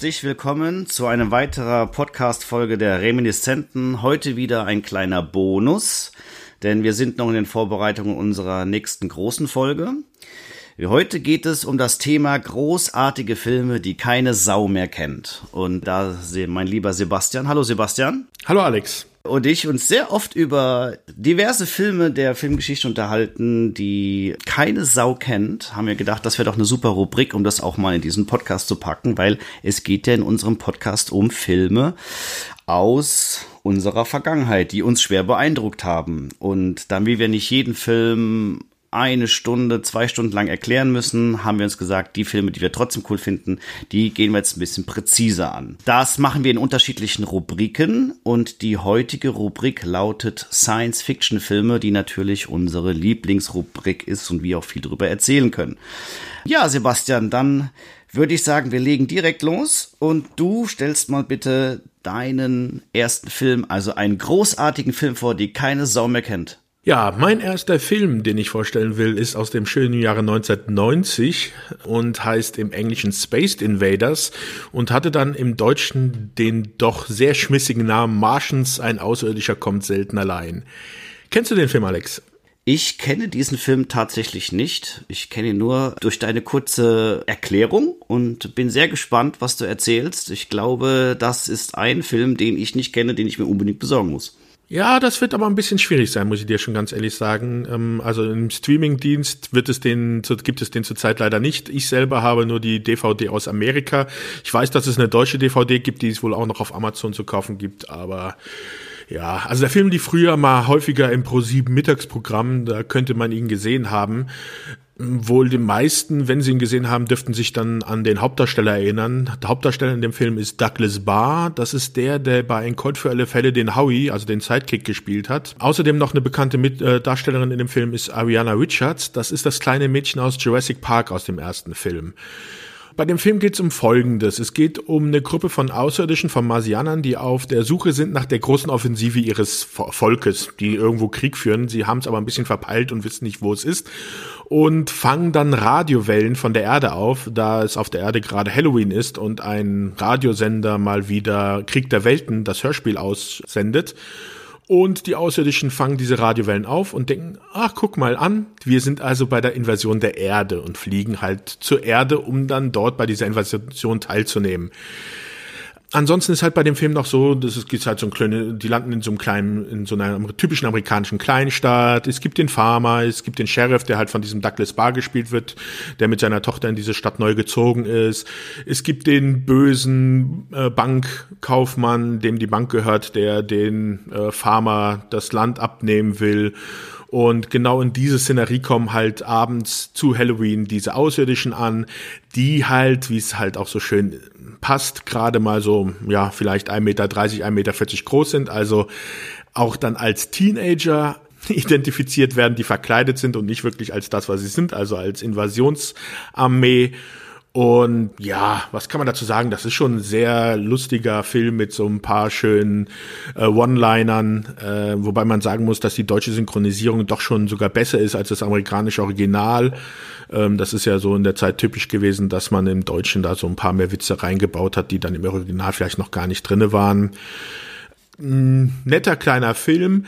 herzlich willkommen zu einer weiteren Podcast-Folge der Reminiszenten. Heute wieder ein kleiner Bonus, denn wir sind noch in den Vorbereitungen unserer nächsten großen Folge. Heute geht es um das Thema großartige Filme, die keine Sau mehr kennt. Und da mein lieber Sebastian. Hallo Sebastian. Hallo Alex und ich uns sehr oft über diverse Filme der Filmgeschichte unterhalten, die keine Sau kennt, haben wir gedacht, das wäre doch eine super Rubrik, um das auch mal in diesen Podcast zu packen, weil es geht ja in unserem Podcast um Filme aus unserer Vergangenheit, die uns schwer beeindruckt haben. Und damit wir nicht jeden Film eine Stunde, zwei Stunden lang erklären müssen, haben wir uns gesagt, die Filme, die wir trotzdem cool finden, die gehen wir jetzt ein bisschen präziser an. Das machen wir in unterschiedlichen Rubriken und die heutige Rubrik lautet Science-Fiction-Filme, die natürlich unsere Lieblingsrubrik ist und wir auch viel darüber erzählen können. Ja, Sebastian, dann würde ich sagen, wir legen direkt los und du stellst mal bitte deinen ersten Film, also einen großartigen Film vor, die keine Sau mehr kennt. Ja, mein erster Film, den ich vorstellen will, ist aus dem schönen Jahre 1990 und heißt im Englischen Spaced Invaders und hatte dann im Deutschen den doch sehr schmissigen Namen Martians, ein Außerirdischer kommt selten allein. Kennst du den Film, Alex? Ich kenne diesen Film tatsächlich nicht. Ich kenne ihn nur durch deine kurze Erklärung und bin sehr gespannt, was du erzählst. Ich glaube, das ist ein Film, den ich nicht kenne, den ich mir unbedingt besorgen muss. Ja, das wird aber ein bisschen schwierig sein, muss ich dir schon ganz ehrlich sagen. Ähm, also im Streamingdienst wird es den, gibt es den zurzeit leider nicht. Ich selber habe nur die DVD aus Amerika. Ich weiß, dass es eine deutsche DVD gibt, die es wohl auch noch auf Amazon zu kaufen gibt, aber ja, also der Film lief früher mal häufiger im Pro7 Mittagsprogramm, da könnte man ihn gesehen haben. Wohl die meisten, wenn sie ihn gesehen haben, dürften sich dann an den Hauptdarsteller erinnern. Der Hauptdarsteller in dem Film ist Douglas Barr. Das ist der, der bei Ein Code für alle Fälle den Howie, also den Sidekick, gespielt hat. Außerdem noch eine bekannte Mit äh, Darstellerin in dem Film ist Ariana Richards. Das ist das kleine Mädchen aus Jurassic Park aus dem ersten Film. Bei dem Film geht es um Folgendes. Es geht um eine Gruppe von Außerirdischen, von Marsianern, die auf der Suche sind nach der großen Offensive ihres Volkes, die irgendwo Krieg führen. Sie haben es aber ein bisschen verpeilt und wissen nicht, wo es ist. Und fangen dann Radiowellen von der Erde auf, da es auf der Erde gerade Halloween ist und ein Radiosender mal wieder Krieg der Welten, das Hörspiel aussendet. Und die Außerirdischen fangen diese Radiowellen auf und denken, ach, guck mal an, wir sind also bei der Invasion der Erde und fliegen halt zur Erde, um dann dort bei dieser Invasion teilzunehmen. Ansonsten ist halt bei dem Film noch so, das ist gibt halt so ein kleine, die landen in so einem kleinen, in so einer typischen amerikanischen Kleinstadt. Es gibt den Farmer, es gibt den Sheriff, der halt von diesem Douglas Barr gespielt wird, der mit seiner Tochter in diese Stadt neu gezogen ist. Es gibt den bösen äh, Bankkaufmann, dem die Bank gehört, der den äh, Farmer das Land abnehmen will. Und genau in diese Szenerie kommen halt abends zu Halloween diese Außerirdischen an, die halt, wie es halt auch so schön passt, gerade mal so, ja, vielleicht 1,30 Meter, 1,40 Meter groß sind, also auch dann als Teenager identifiziert werden, die verkleidet sind und nicht wirklich als das, was sie sind, also als Invasionsarmee. Und ja, was kann man dazu sagen? Das ist schon ein sehr lustiger Film mit so ein paar schönen äh, One-Linern, äh, wobei man sagen muss, dass die deutsche Synchronisierung doch schon sogar besser ist als das amerikanische Original. Ähm, das ist ja so in der Zeit typisch gewesen, dass man im Deutschen da so ein paar mehr Witze reingebaut hat, die dann im Original vielleicht noch gar nicht drinne waren. Ein netter kleiner Film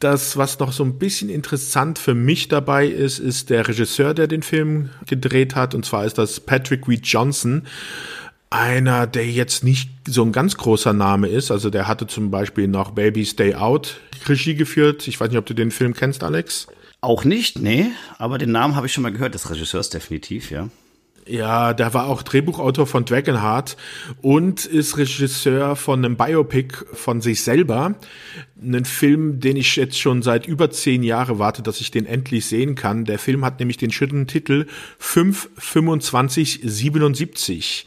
das, was noch so ein bisschen interessant für mich dabei ist, ist der Regisseur, der den Film gedreht hat. Und zwar ist das Patrick Reed Johnson. Einer, der jetzt nicht so ein ganz großer Name ist. Also der hatte zum Beispiel noch Baby Stay Out Regie geführt. Ich weiß nicht, ob du den Film kennst, Alex. Auch nicht, nee. Aber den Namen habe ich schon mal gehört, des Regisseurs definitiv, ja. Ja, der war auch Drehbuchautor von Dragonheart und ist Regisseur von einem Biopic von sich selber. Einen Film, den ich jetzt schon seit über zehn Jahren warte, dass ich den endlich sehen kann. Der Film hat nämlich den schönen Titel 52577.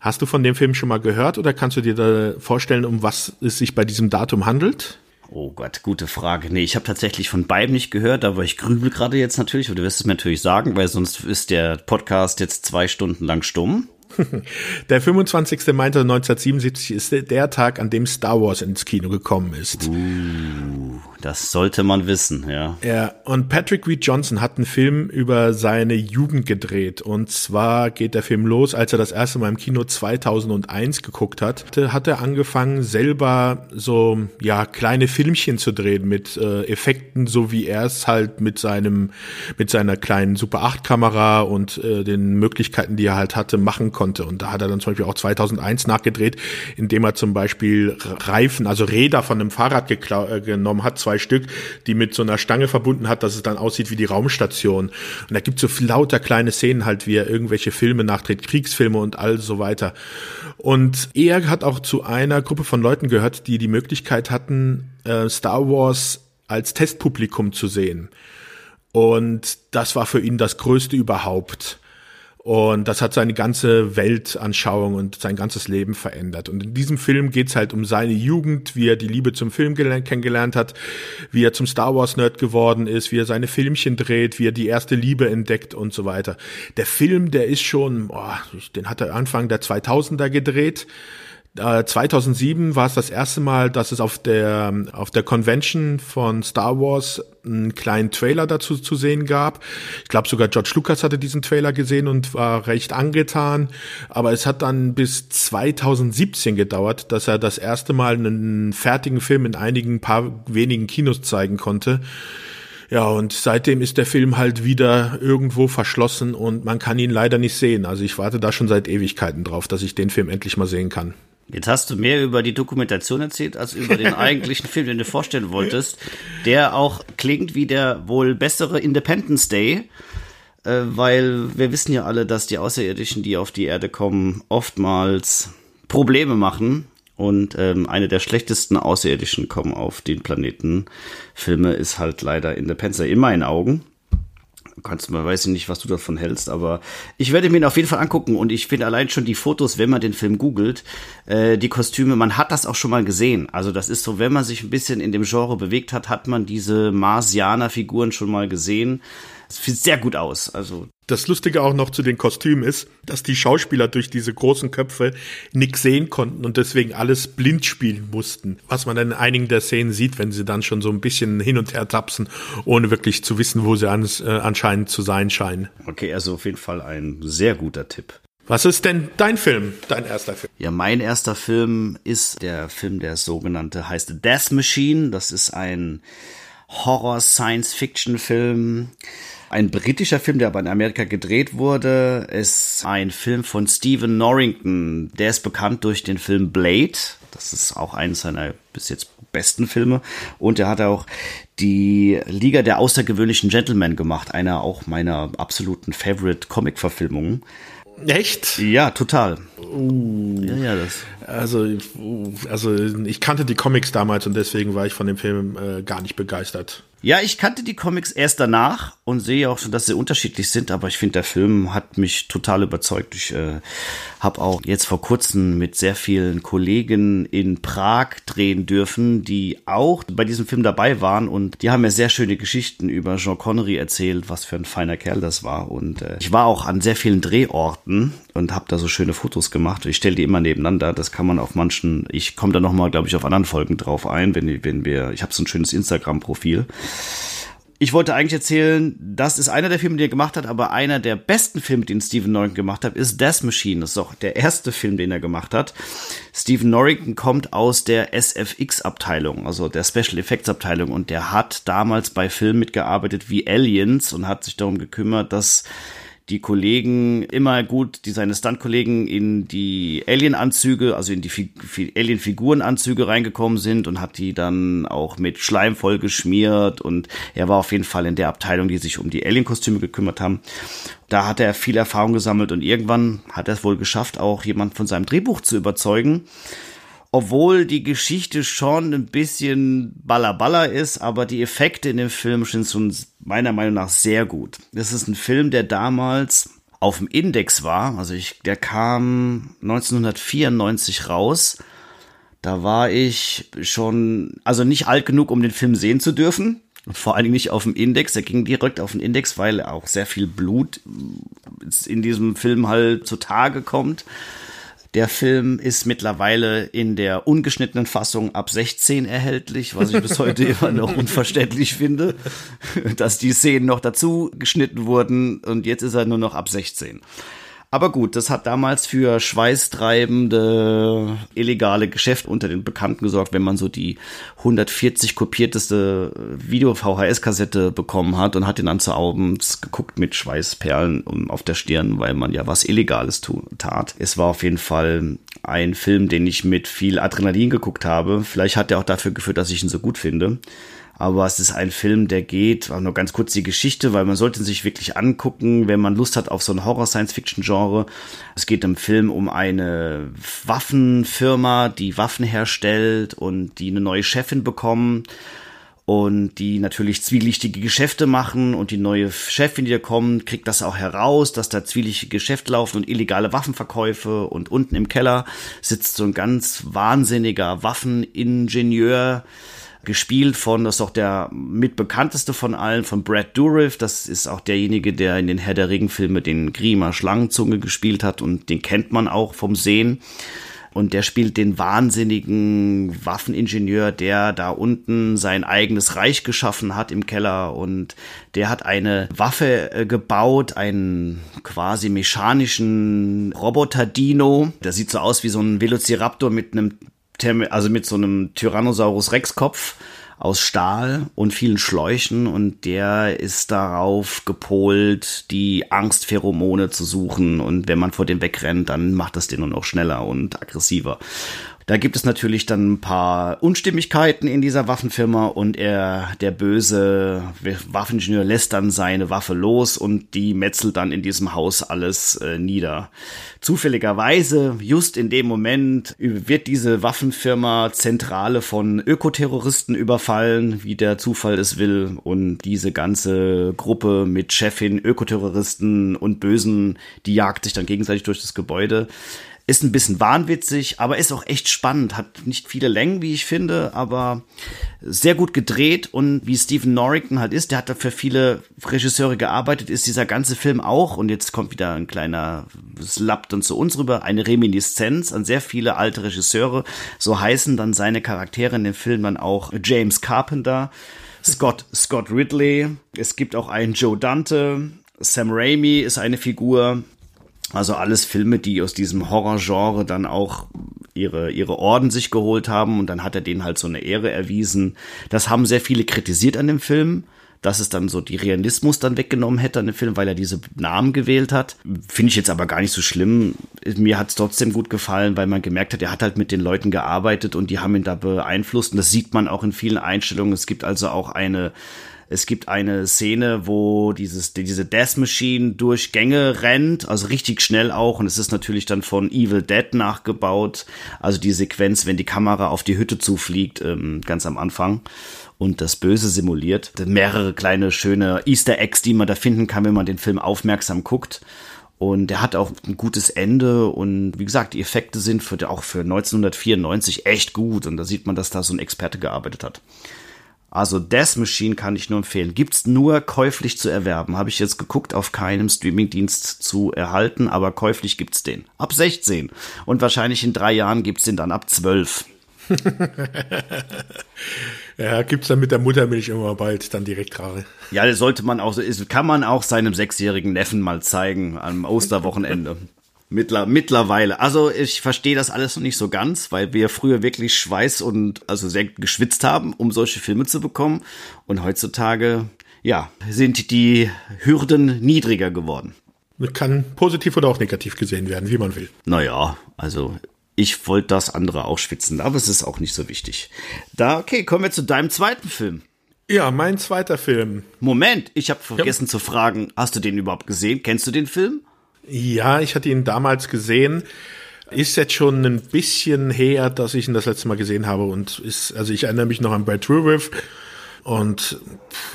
Hast du von dem Film schon mal gehört oder kannst du dir da vorstellen, um was es sich bei diesem Datum handelt? Oh Gott, gute Frage. Nee, ich habe tatsächlich von beiden nicht gehört, aber ich grübel gerade jetzt natürlich, und du wirst es mir natürlich sagen, weil sonst ist der Podcast jetzt zwei Stunden lang stumm. Der 25. Mai 1977 ist der Tag, an dem Star Wars ins Kino gekommen ist. Uh. Das sollte man wissen, ja. Ja, und Patrick Reed Johnson hat einen Film über seine Jugend gedreht. Und zwar geht der Film los, als er das erste Mal im Kino 2001 geguckt hat, hat er angefangen, selber so, ja, kleine Filmchen zu drehen mit äh, Effekten, so wie er es halt mit seinem, mit seiner kleinen Super 8 Kamera und äh, den Möglichkeiten, die er halt hatte, machen konnte. Und da hat er dann zum Beispiel auch 2001 nachgedreht, indem er zum Beispiel Reifen, also Räder von einem Fahrrad äh, genommen hat, zwei Stück, die mit so einer Stange verbunden hat, dass es dann aussieht wie die Raumstation. Und da gibt es so lauter kleine Szenen halt, wie er irgendwelche Filme nachdreht, Kriegsfilme und all so weiter. Und er hat auch zu einer Gruppe von Leuten gehört, die die Möglichkeit hatten, äh, Star Wars als Testpublikum zu sehen. Und das war für ihn das Größte überhaupt. Und das hat seine ganze Weltanschauung und sein ganzes Leben verändert. Und in diesem Film geht's halt um seine Jugend, wie er die Liebe zum Film kennengelernt hat, wie er zum Star Wars Nerd geworden ist, wie er seine Filmchen dreht, wie er die erste Liebe entdeckt und so weiter. Der Film, der ist schon, boah, den hat er Anfang der 2000er gedreht. 2007 äh, war es das erste Mal, dass es auf der auf der Convention von Star Wars einen kleinen Trailer dazu zu sehen gab. Ich glaube sogar George Lucas hatte diesen Trailer gesehen und war recht angetan. Aber es hat dann bis 2017 gedauert, dass er das erste Mal einen fertigen Film in einigen paar wenigen Kinos zeigen konnte. Ja, und seitdem ist der Film halt wieder irgendwo verschlossen und man kann ihn leider nicht sehen. Also ich warte da schon seit Ewigkeiten drauf, dass ich den Film endlich mal sehen kann. Jetzt hast du mehr über die Dokumentation erzählt, als über den eigentlichen Film, den du vorstellen wolltest, der auch klingt wie der wohl bessere Independence Day, äh, weil wir wissen ja alle, dass die Außerirdischen, die auf die Erde kommen, oftmals Probleme machen. Und ähm, eine der schlechtesten Außerirdischen kommen auf den Planeten. Filme ist halt leider Independence Day in meinen Augen kannst mal, weiß ich nicht, was du davon hältst, aber ich werde mir ihn auf jeden Fall angucken und ich finde allein schon die Fotos, wenn man den Film googelt, äh, die Kostüme, man hat das auch schon mal gesehen. Also das ist so, wenn man sich ein bisschen in dem Genre bewegt hat, hat man diese Marsianer-Figuren schon mal gesehen. Es sieht sehr gut aus. Also das Lustige auch noch zu den Kostümen ist, dass die Schauspieler durch diese großen Köpfe nichts sehen konnten und deswegen alles blind spielen mussten. Was man dann in einigen der Szenen sieht, wenn sie dann schon so ein bisschen hin und her tapsen, ohne wirklich zu wissen, wo sie ans, äh, anscheinend zu sein scheinen. Okay, also auf jeden Fall ein sehr guter Tipp. Was ist denn dein Film, dein erster Film? Ja, mein erster Film ist der Film, der sogenannte heißt Death Machine. Das ist ein Horror-Science-Fiction-Film ein britischer Film, der aber in Amerika gedreht wurde, ist ein Film von Stephen Norrington. Der ist bekannt durch den Film Blade. Das ist auch eines seiner bis jetzt besten Filme. Und er hat auch die Liga der außergewöhnlichen Gentlemen gemacht, einer auch meiner absoluten Favorite Comic-Verfilmungen. Echt? Ja, total. Uh, ja, ja, das. Also, also ich kannte die Comics damals und deswegen war ich von dem Film äh, gar nicht begeistert. Ja, ich kannte die Comics erst danach und sehe auch schon, dass sie unterschiedlich sind, aber ich finde, der Film hat mich total überzeugt. Ich äh, habe auch jetzt vor kurzem mit sehr vielen Kollegen in Prag drehen dürfen, die auch bei diesem Film dabei waren und die haben mir sehr schöne Geschichten über Jean Connery erzählt, was für ein feiner Kerl das war. Und äh, ich war auch an sehr vielen Drehorten und habe da so schöne Fotos gemacht. Ich stelle die immer nebeneinander. Das kann man auf manchen. Ich komme da noch mal, glaube ich, auf anderen Folgen drauf ein, wenn, wenn wir. Ich habe so ein schönes Instagram-Profil ich wollte eigentlich erzählen, das ist einer der Filme, die er gemacht hat, aber einer der besten Filme, den Stephen Norrington gemacht hat, ist Death Machine. Das ist auch der erste Film, den er gemacht hat. Stephen Norrington kommt aus der SFX-Abteilung, also der Special Effects Abteilung, und der hat damals bei Filmen mitgearbeitet wie Aliens und hat sich darum gekümmert, dass die Kollegen immer gut, die seine Stunt-Kollegen in die Alien-Anzüge, also in die Alien-Figuren-Anzüge reingekommen sind und hat die dann auch mit Schleim voll geschmiert und er war auf jeden Fall in der Abteilung, die sich um die Alien-Kostüme gekümmert haben. Da hat er viel Erfahrung gesammelt und irgendwann hat er es wohl geschafft, auch jemand von seinem Drehbuch zu überzeugen obwohl die Geschichte schon ein bisschen ballerballer ist, aber die Effekte in dem Film sind schon meiner Meinung nach sehr gut. Das ist ein Film, der damals auf dem Index war, also ich, der kam 1994 raus. Da war ich schon, also nicht alt genug, um den Film sehen zu dürfen. Vor allen Dingen nicht auf dem Index. Er ging direkt auf den Index, weil auch sehr viel Blut in diesem Film halt zutage kommt. Der Film ist mittlerweile in der ungeschnittenen Fassung ab 16 erhältlich, was ich bis heute immer noch unverständlich finde, dass die Szenen noch dazu geschnitten wurden und jetzt ist er nur noch ab 16. Aber gut, das hat damals für schweißtreibende illegale Geschäfte unter den Bekannten gesorgt, wenn man so die 140 kopierteste Video-VHS-Kassette bekommen hat und hat den dann zu abends geguckt mit Schweißperlen auf der Stirn, weil man ja was Illegales tat. Es war auf jeden Fall ein Film, den ich mit viel Adrenalin geguckt habe. Vielleicht hat er auch dafür geführt, dass ich ihn so gut finde aber es ist ein Film, der geht, nur ganz kurz die Geschichte, weil man sollte sich wirklich angucken, wenn man Lust hat auf so ein Horror-Science-Fiction-Genre. Es geht im Film um eine Waffenfirma, die Waffen herstellt und die eine neue Chefin bekommen und die natürlich zwielichtige Geschäfte machen und die neue Chefin, die da kommt, kriegt das auch heraus, dass da zwielichtige Geschäfte laufen und illegale Waffenverkäufe und unten im Keller sitzt so ein ganz wahnsinniger Waffeningenieur, gespielt von, das ist auch der mitbekannteste von allen, von Brad Dourif. Das ist auch derjenige, der in den Herr der Regenfilme den Grima Schlangenzunge gespielt hat und den kennt man auch vom Sehen. Und der spielt den wahnsinnigen Waffeningenieur, der da unten sein eigenes Reich geschaffen hat im Keller. Und der hat eine Waffe äh, gebaut, einen quasi mechanischen Roboter-Dino. Der sieht so aus wie so ein Velociraptor mit einem also mit so einem Tyrannosaurus Rex Kopf aus Stahl und vielen Schläuchen und der ist darauf gepolt, die Angstpheromone zu suchen und wenn man vor dem wegrennt, dann macht das den nur noch schneller und aggressiver. Da gibt es natürlich dann ein paar Unstimmigkeiten in dieser Waffenfirma und er, der böse Waffeningenieur, lässt dann seine Waffe los und die metzelt dann in diesem Haus alles äh, nieder. Zufälligerweise, just in dem Moment, wird diese Waffenfirma Zentrale von Ökoterroristen überfallen, wie der Zufall es will. Und diese ganze Gruppe mit Chefin, Ökoterroristen und Bösen, die jagt sich dann gegenseitig durch das Gebäude. Ist ein bisschen wahnwitzig, aber ist auch echt spannend. Hat nicht viele Längen, wie ich finde, aber sehr gut gedreht. Und wie Stephen Norrington halt ist, der hat dafür viele Regisseure gearbeitet, ist dieser ganze Film auch. Und jetzt kommt wieder ein kleiner, es lappt dann zu uns rüber, eine Reminiszenz an sehr viele alte Regisseure. So heißen dann seine Charaktere in dem Film dann auch James Carpenter, Scott, Scott Ridley. Es gibt auch einen Joe Dante. Sam Raimi ist eine Figur, also alles Filme, die aus diesem Horrorgenre dann auch ihre, ihre Orden sich geholt haben und dann hat er denen halt so eine Ehre erwiesen. Das haben sehr viele kritisiert an dem Film, dass es dann so die Realismus dann weggenommen hätte an dem Film, weil er diese Namen gewählt hat. Finde ich jetzt aber gar nicht so schlimm. Mir hat es trotzdem gut gefallen, weil man gemerkt hat, er hat halt mit den Leuten gearbeitet und die haben ihn da beeinflusst und das sieht man auch in vielen Einstellungen. Es gibt also auch eine es gibt eine Szene, wo dieses, diese Death Machine durch Gänge rennt, also richtig schnell auch. Und es ist natürlich dann von Evil Dead nachgebaut. Also die Sequenz, wenn die Kamera auf die Hütte zufliegt, ähm, ganz am Anfang und das Böse simuliert. Mehrere kleine schöne Easter Eggs, die man da finden kann, wenn man den Film aufmerksam guckt. Und er hat auch ein gutes Ende und wie gesagt, die Effekte sind für, auch für 1994 echt gut und da sieht man, dass da so ein Experte gearbeitet hat. Also Death Machine kann ich nur empfehlen. Gibt's nur käuflich zu erwerben. Habe ich jetzt geguckt, auf keinem Streamingdienst zu erhalten, aber käuflich gibt's den. Ab 16. Und wahrscheinlich in drei Jahren gibt's den dann ab 12. ja, gibt's dann mit der Muttermilch immer bald dann direkt gerade. Ja, das sollte man auch, kann man auch seinem sechsjährigen Neffen mal zeigen am Osterwochenende. Mittler, mittlerweile. Also ich verstehe das alles noch nicht so ganz, weil wir früher wirklich Schweiß und also sehr geschwitzt haben, um solche Filme zu bekommen. Und heutzutage, ja, sind die Hürden niedriger geworden. Kann positiv oder auch negativ gesehen werden, wie man will. Naja, also ich wollte das andere auch schwitzen, aber es ist auch nicht so wichtig. Da, okay, kommen wir zu deinem zweiten Film. Ja, mein zweiter Film. Moment, ich habe vergessen ja. zu fragen, hast du den überhaupt gesehen? Kennst du den Film? Ja, ich hatte ihn damals gesehen. Ist jetzt schon ein bisschen her, dass ich ihn das letzte Mal gesehen habe und ist, also ich erinnere mich noch an Brad Dourif und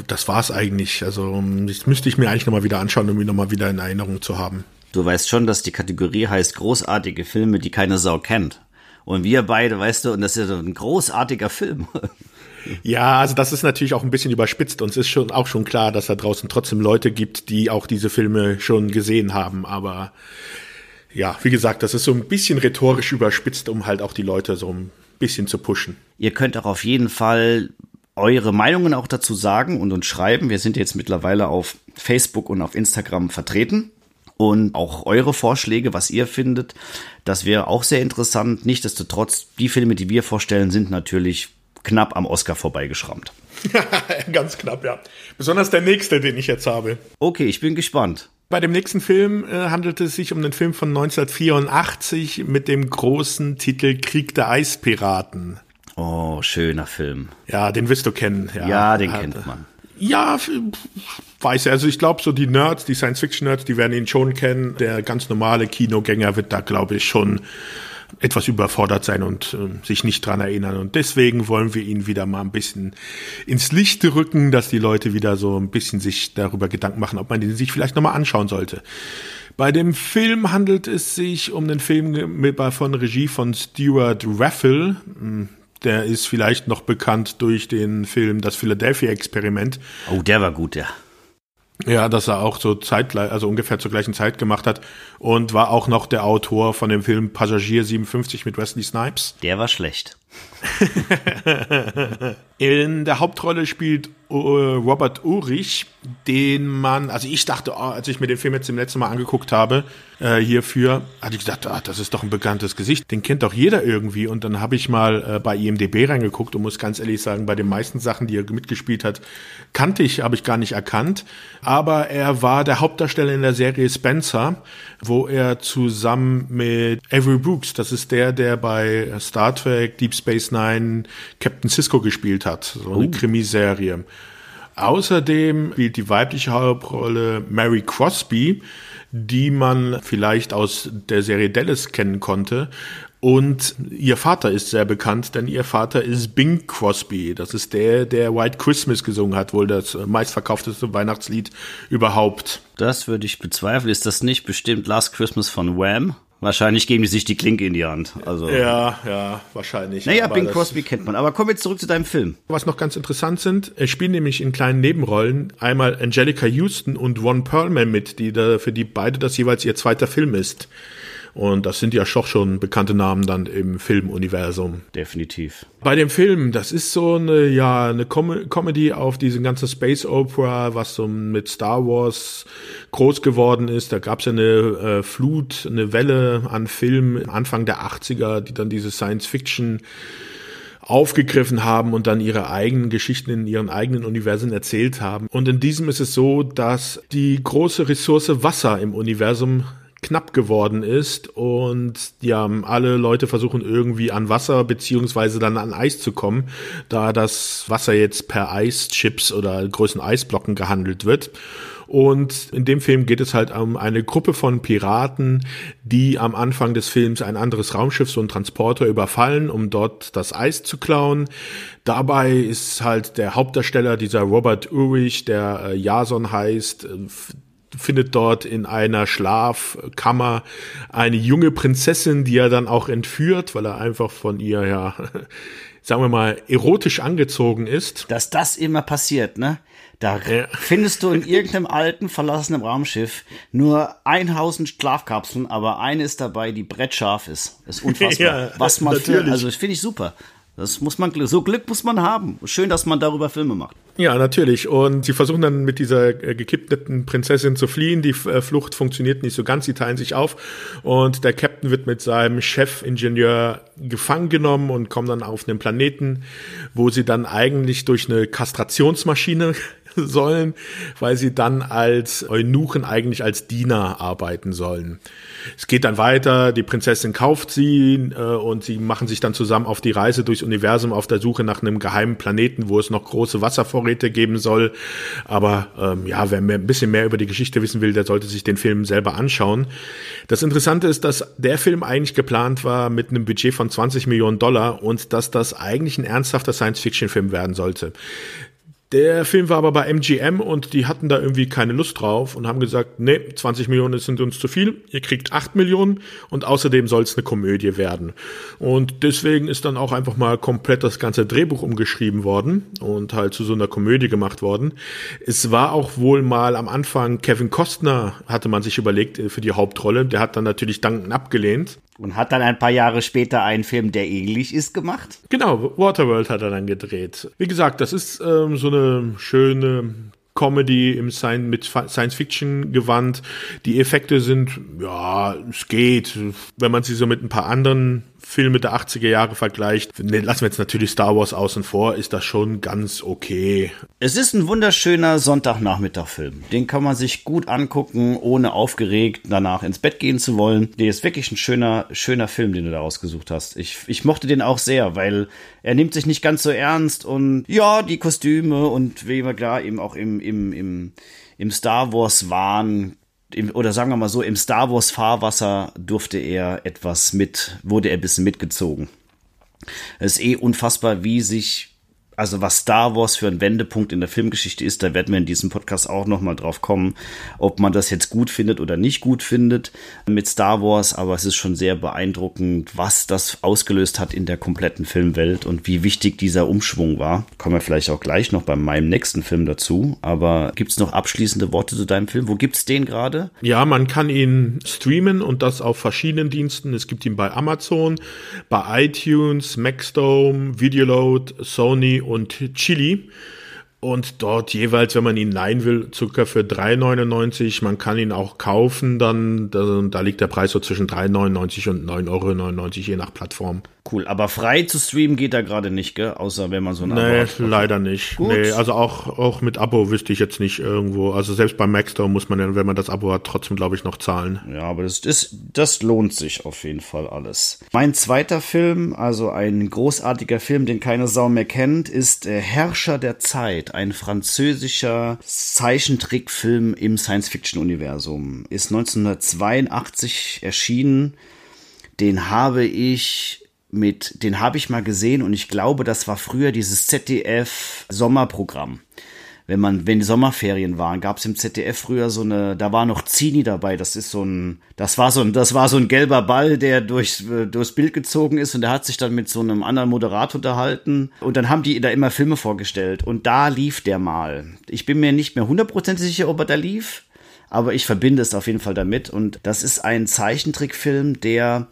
das war's eigentlich. Also das müsste ich mir eigentlich nochmal wieder anschauen, um ihn nochmal wieder in Erinnerung zu haben. Du weißt schon, dass die Kategorie heißt großartige Filme, die keine Sau kennt. Und wir beide, weißt du, und das ist ein großartiger Film. Ja, also das ist natürlich auch ein bisschen überspitzt. Uns ist schon auch schon klar, dass da draußen trotzdem Leute gibt, die auch diese Filme schon gesehen haben. Aber ja, wie gesagt, das ist so ein bisschen rhetorisch überspitzt, um halt auch die Leute so ein bisschen zu pushen. Ihr könnt auch auf jeden Fall eure Meinungen auch dazu sagen und uns schreiben. Wir sind jetzt mittlerweile auf Facebook und auf Instagram vertreten. Und auch eure Vorschläge, was ihr findet, das wäre auch sehr interessant. Nichtsdestotrotz, die Filme, die wir vorstellen, sind natürlich knapp am Oscar vorbeigeschrammt. Ganz knapp, ja. Besonders der nächste, den ich jetzt habe. Okay, ich bin gespannt. Bei dem nächsten Film äh, handelt es sich um den Film von 1984 mit dem großen Titel Krieg der Eispiraten. Oh, schöner Film. Ja, den wirst du kennen. Ja, ja den kennt man. Ja, weiß ich. Also ich glaube, so die Nerds, die Science-Fiction-Nerds, die werden ihn schon kennen. Der ganz normale Kinogänger wird da, glaube ich, schon etwas überfordert sein und äh, sich nicht dran erinnern. Und deswegen wollen wir ihn wieder mal ein bisschen ins Licht rücken, dass die Leute wieder so ein bisschen sich darüber Gedanken machen, ob man den sich vielleicht nochmal anschauen sollte. Bei dem Film handelt es sich um den Film von Regie von Stuart Raffel. Hm, der ist vielleicht noch bekannt durch den Film Das Philadelphia Experiment. Oh, der war gut, ja. Ja, dass er auch so zeitgleich, also ungefähr zur gleichen Zeit gemacht hat und war auch noch der Autor von dem Film Passagier 57 mit Wesley Snipes. Der war schlecht. In der Hauptrolle spielt äh, Robert Urich, den man, also ich dachte, oh, als ich mir den Film jetzt zum letzten Mal angeguckt habe, äh, hierfür, hatte ich gedacht, ah, das ist doch ein bekanntes Gesicht, den kennt doch jeder irgendwie. Und dann habe ich mal äh, bei IMDB reingeguckt und muss ganz ehrlich sagen, bei den meisten Sachen, die er mitgespielt hat, kannte ich, habe ich gar nicht erkannt. Aber er war der Hauptdarsteller in der Serie Spencer, wo er zusammen mit Avery Brooks, das ist der, der bei Star Trek, Deep Space Nine Captain Cisco gespielt hat, so eine oh. Krimiserie. Außerdem spielt die weibliche Hauptrolle Mary Crosby, die man vielleicht aus der Serie Dallas kennen konnte. Und ihr Vater ist sehr bekannt, denn ihr Vater ist Bing Crosby. Das ist der, der White Christmas gesungen hat, wohl das meistverkaufteste Weihnachtslied überhaupt. Das würde ich bezweifeln. Ist das nicht bestimmt Last Christmas von Wham? Wahrscheinlich geben die sich die Klinke in die Hand. Also. Ja, ja, wahrscheinlich. Naja, Bing Crosby kennt man. Aber kommen wir zurück zu deinem Film. Was noch ganz interessant sind, er spielt nämlich in kleinen Nebenrollen einmal Angelica Houston und Ron Perlman mit, die da, für die beide das jeweils ihr zweiter Film ist. Und das sind ja doch schon bekannte Namen dann im Filmuniversum. Definitiv. Bei dem Film, das ist so eine, ja, eine Com Comedy auf diese ganze Space Opera, was so mit Star Wars groß geworden ist. Da gab es ja eine äh, Flut, eine Welle an Filmen Anfang der 80er, die dann diese Science Fiction aufgegriffen haben und dann ihre eigenen Geschichten in ihren eigenen Universen erzählt haben. Und in diesem ist es so, dass die große Ressource Wasser im Universum knapp geworden ist und ja, alle Leute versuchen irgendwie an Wasser beziehungsweise dann an Eis zu kommen, da das Wasser jetzt per Eischips oder großen Eisblocken gehandelt wird. Und in dem Film geht es halt um eine Gruppe von Piraten, die am Anfang des Films ein anderes Raumschiff, so ein Transporter überfallen, um dort das Eis zu klauen. Dabei ist halt der Hauptdarsteller, dieser Robert Urich, der äh, Jason heißt, äh, findet dort in einer Schlafkammer eine junge Prinzessin, die er dann auch entführt, weil er einfach von ihr ja, sagen wir mal, erotisch angezogen ist. Dass das immer passiert, ne? Da ja. findest du in irgendeinem alten, verlassenen Raumschiff nur ein Haus und Schlafkapseln, aber eine ist dabei, die brettscharf ist. Das ist unfassbar. Ja, Was man natürlich. für, also das finde ich super. Das muss man, so Glück muss man haben. Schön, dass man darüber Filme macht. Ja, natürlich. Und sie versuchen dann mit dieser äh, gekippten Prinzessin zu fliehen. Die äh, Flucht funktioniert nicht so ganz. Sie teilen sich auf. Und der Captain wird mit seinem Chefingenieur gefangen genommen und kommen dann auf einen Planeten, wo sie dann eigentlich durch eine Kastrationsmaschine sollen, weil sie dann als Eunuchen eigentlich als Diener arbeiten sollen. Es geht dann weiter, die Prinzessin kauft sie äh, und sie machen sich dann zusammen auf die Reise durchs Universum auf der Suche nach einem geheimen Planeten, wo es noch große Wasservorräte geben soll. Aber ähm, ja, wer mehr, ein bisschen mehr über die Geschichte wissen will, der sollte sich den Film selber anschauen. Das Interessante ist, dass der Film eigentlich geplant war mit einem Budget von 20 Millionen Dollar und dass das eigentlich ein ernsthafter Science-Fiction-Film werden sollte Der Film war aber bei MGM und die hatten da irgendwie keine Lust drauf und haben gesagt, nee, 20 Millionen sind uns zu viel, ihr kriegt 8 Millionen und außerdem soll es eine Komödie werden. Und deswegen ist dann auch einfach mal komplett das ganze Drehbuch umgeschrieben worden und halt zu so einer Komödie gemacht worden. Es war auch wohl mal am Anfang Kevin Costner, hatte man sich überlegt, äh, für die Hauptrolle. Der hat dann natürlich Danken abgelehnt. Und hat dann ein paar Jahre später einen Film, der ähnlich ist, gemacht? Genau, Waterworld hat er dann gedreht. Wie gesagt, das ist ähm, so eine schöne Comedy im Science, mit Science Fiction gewandt. Die Effekte sind, ja, es geht. Wenn man sie so mit ein paar anderen Filme der 80er Jahre vergleicht, ne, lassen wir jetzt natürlich Star Wars außen vor, ist das schon ganz okay. Es ist ein wunderschöner Sonntagnachmittag-Film. Den kann man sich gut angucken, ohne aufgeregt danach ins Bett gehen zu wollen. Der ist wirklich ein schöner, schöner Film, den du da ausgesucht hast. Ich, ich mochte den auch sehr, weil er nimmt sich nicht ganz so ernst und ja, die Kostüme und wie wir klar eben auch im, im, im, im Star Wars Wahn im, oder sagen wir mal so, im Star Wars Fahrwasser durfte er etwas mit, wurde er ein bisschen mitgezogen. Es ist eh unfassbar, wie sich also was Star Wars für ein Wendepunkt in der Filmgeschichte ist, da werden wir in diesem Podcast auch nochmal drauf kommen, ob man das jetzt gut findet oder nicht gut findet mit Star Wars, aber es ist schon sehr beeindruckend, was das ausgelöst hat in der kompletten Filmwelt und wie wichtig dieser Umschwung war. Kommen wir vielleicht auch gleich noch bei meinem nächsten Film dazu, aber gibt es noch abschließende Worte zu deinem Film? Wo gibt es den gerade? Ja, man kann ihn streamen und das auf verschiedenen Diensten. Es gibt ihn bei Amazon, bei iTunes, Maxdome, Videoload, Sony und Chili. Und dort jeweils, wenn man ihn leihen will, circa für 3,99. Man kann ihn auch kaufen, dann, da, da liegt der Preis so zwischen 3,99 und 9,99 Euro, je nach Plattform. Cool, aber frei zu streamen geht da gerade nicht, gell? Außer wenn man so ein Abo Nee, hat. leider nicht. Gut. Nee, also auch, auch mit Abo wüsste ich jetzt nicht irgendwo. Also selbst beim Maxstor muss man ja, wenn man das Abo hat, trotzdem, glaube ich, noch zahlen. Ja, aber das, ist, das lohnt sich auf jeden Fall alles. Mein zweiter Film, also ein großartiger Film, den keine Sau mehr kennt, ist äh, Herrscher der Zeit, ein französischer Zeichentrickfilm im Science-Fiction-Universum. Ist 1982 erschienen. Den habe ich mit, den habe ich mal gesehen und ich glaube, das war früher dieses ZDF Sommerprogramm. Wenn man, wenn die Sommerferien waren, gab es im ZDF früher so eine, da war noch Zini dabei. Das ist so ein, das war so ein, das war so ein gelber Ball, der durchs, durchs Bild gezogen ist und der hat sich dann mit so einem anderen Moderator unterhalten und dann haben die da immer Filme vorgestellt und da lief der mal. Ich bin mir nicht mehr hundertprozentig sicher, ob er da lief, aber ich verbinde es auf jeden Fall damit und das ist ein Zeichentrickfilm, der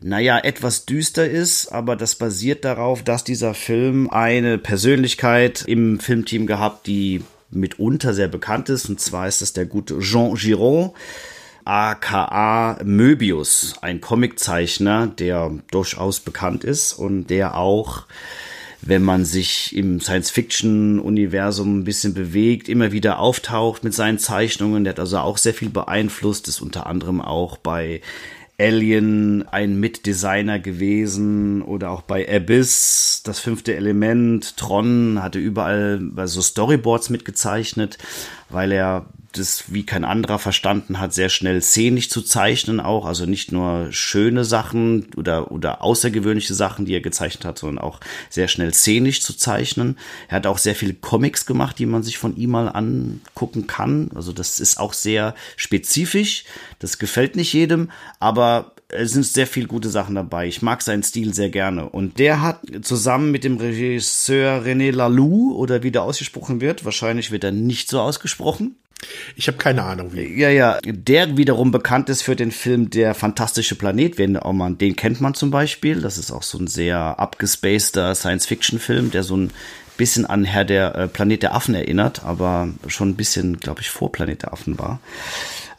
naja, etwas düster ist, aber das basiert darauf, dass dieser Film eine Persönlichkeit im Filmteam gehabt, die mitunter sehr bekannt ist, und zwar ist es der gute Jean Giraud, aka Möbius, ein Comiczeichner, der durchaus bekannt ist und der auch wenn man sich im Science-Fiction-Universum ein bisschen bewegt, immer wieder auftaucht mit seinen Zeichnungen. Der hat also auch sehr viel beeinflusst, ist unter anderem auch bei Alien ein Mitdesigner gewesen oder auch bei Abyss, das fünfte Element, Tron hatte überall so Storyboards mitgezeichnet, weil er das wie kein anderer verstanden hat, sehr schnell szenisch zu zeichnen auch, also nicht nur schöne Sachen oder, oder außergewöhnliche Sachen, die er gezeichnet hat, sondern auch sehr schnell szenisch zu zeichnen. Er hat auch sehr viele Comics gemacht, die man sich von ihm mal angucken kann. Also das ist auch sehr spezifisch. Das gefällt nicht jedem, aber es sind sehr viele gute Sachen dabei. Ich mag seinen Stil sehr gerne. Und der hat zusammen mit dem Regisseur René Laloux, oder wie der ausgesprochen wird, wahrscheinlich wird er nicht so ausgesprochen, ich habe keine Ahnung wie. Ja, ja, der wiederum bekannt ist für den Film Der fantastische Planet, wenn auch man, den kennt man zum Beispiel. Das ist auch so ein sehr abgespaceter Science-Fiction-Film, der so ein bisschen an Herr der äh, Planet der Affen erinnert, aber schon ein bisschen, glaube ich, vor Planet der Affen war.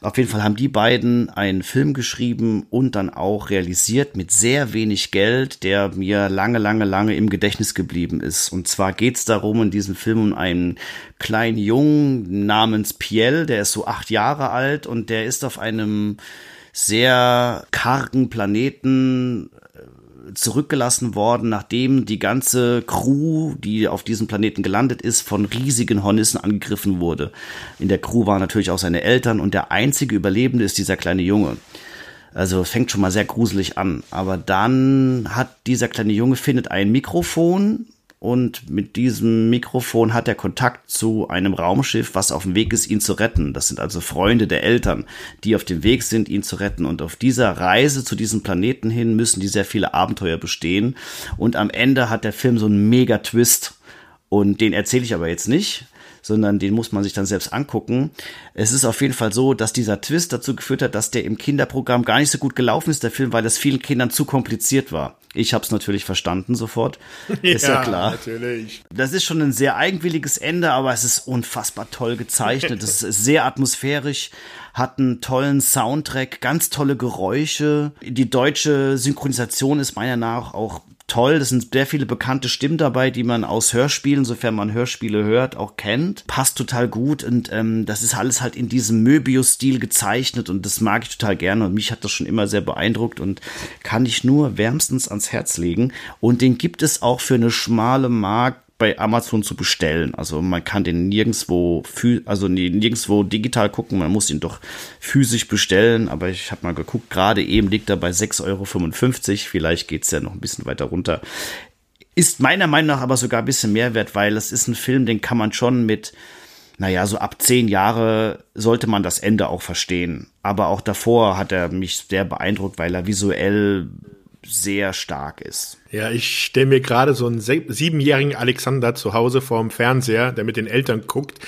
Auf jeden Fall haben die beiden einen Film geschrieben und dann auch realisiert mit sehr wenig Geld, der mir lange, lange, lange im Gedächtnis geblieben ist. Und zwar geht es darum in diesem Film um einen kleinen Jungen namens Piel, der ist so acht Jahre alt und der ist auf einem sehr kargen Planeten zurückgelassen worden, nachdem die ganze Crew, die auf diesem Planeten gelandet ist, von riesigen Hornissen angegriffen wurde. In der Crew waren natürlich auch seine Eltern und der einzige Überlebende ist dieser kleine Junge. Also fängt schon mal sehr gruselig an. Aber dann hat dieser kleine Junge findet ein Mikrofon und mit diesem Mikrofon hat er Kontakt zu einem Raumschiff, was auf dem Weg ist, ihn zu retten. Das sind also Freunde der Eltern, die auf dem Weg sind, ihn zu retten. Und auf dieser Reise zu diesem Planeten hin müssen die sehr viele Abenteuer bestehen. Und am Ende hat der Film so einen mega Twist. Und den erzähle ich aber jetzt nicht sondern den muss man sich dann selbst angucken. Es ist auf jeden Fall so, dass dieser Twist dazu geführt hat, dass der im Kinderprogramm gar nicht so gut gelaufen ist, der Film, weil es vielen Kindern zu kompliziert war. Ich habe es natürlich verstanden sofort. Ist ja, ja, klar. Natürlich. Das ist schon ein sehr eigenwilliges Ende, aber es ist unfassbar toll gezeichnet. es ist sehr atmosphärisch, hat einen tollen Soundtrack, ganz tolle Geräusche. Die deutsche Synchronisation ist meiner Meinung nach auch toll. Das sind sehr viele bekannte Stimmen dabei, die man aus Hörspielen, sofern man Hörspiele hört, auch kennt. Passt total gut und ähm, das ist alles halt in diesem Möbius-Stil gezeichnet und das mag ich total gerne und mich hat das schon immer sehr beeindruckt und kann ich nur wärmstens ans Herz legen. Und den gibt es auch für eine schmale Mark bei Amazon zu bestellen. Also man kann den nirgendwo, also nirgendwo digital gucken, man muss ihn doch physisch bestellen. Aber ich habe mal geguckt, gerade eben liegt er bei 6,55 Euro. Vielleicht geht's ja noch ein bisschen weiter runter. Ist meiner Meinung nach aber sogar ein bisschen mehr wert, weil es ist ein Film, den kann man schon mit, naja, so ab zehn Jahre sollte man das Ende auch verstehen. Aber auch davor hat er mich sehr beeindruckt, weil er visuell sehr stark ist. Ja, ich stelle mir gerade so einen siebenjährigen Alexander zu Hause vorm Fernseher, der mit den Eltern guckt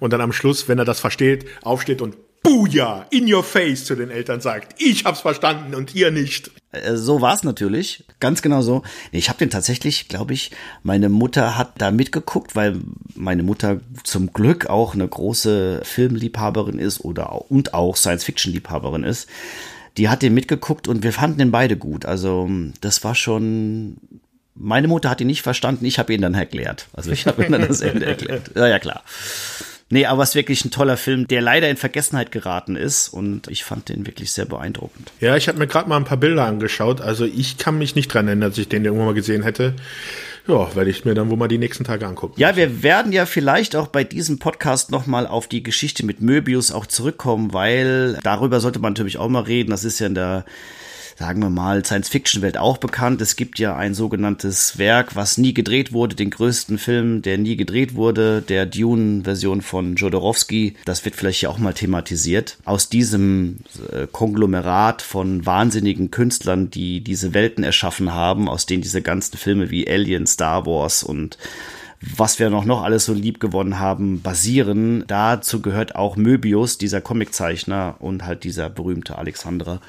und dann am Schluss, wenn er das versteht, aufsteht und Buja, in your face zu den Eltern sagt, ich hab's verstanden und ihr nicht. Äh, so war's natürlich, ganz genau so. Ich habe den tatsächlich, glaube ich, meine Mutter hat da mitgeguckt, weil meine Mutter zum Glück auch eine große Filmliebhaberin ist oder und auch Science-Fiction-Liebhaberin ist die hat den mitgeguckt und wir fanden den beide gut. Also das war schon. Meine Mutter hat ihn nicht verstanden, ich habe ihn dann erklärt. Also ich habe ihm dann das Ende erklärt. Ja, ja, klar. Nee, aber es ist wirklich ein toller Film, der leider in Vergessenheit geraten ist und ich fand den wirklich sehr beeindruckend. Ja, ich habe mir gerade mal ein paar Bilder angeschaut. Also ich kann mich nicht dran erinnern, dass ich den irgendwann mal gesehen hätte ja, werde ich mir dann wohl mal die nächsten Tage angucken. Ja, wir werden ja vielleicht auch bei diesem Podcast nochmal auf die Geschichte mit Möbius auch zurückkommen, weil darüber sollte man natürlich auch mal reden. Das ist ja in der sagen wir mal, Science-Fiction-Welt auch bekannt. Es gibt ja ein sogenanntes Werk, was nie gedreht wurde, den größten Film, der nie gedreht wurde, der Dune-Version von Jodorowsky. Das wird vielleicht hier auch mal thematisiert. Aus diesem äh, Konglomerat von wahnsinnigen Künstlern, die diese Welten erschaffen haben, aus denen diese ganzen Filme wie Alien, Star Wars und was wir noch, noch alles so lieb gewonnen haben, basieren. Dazu gehört auch Möbius, dieser Comiczeichner und halt dieser berühmte Alexandra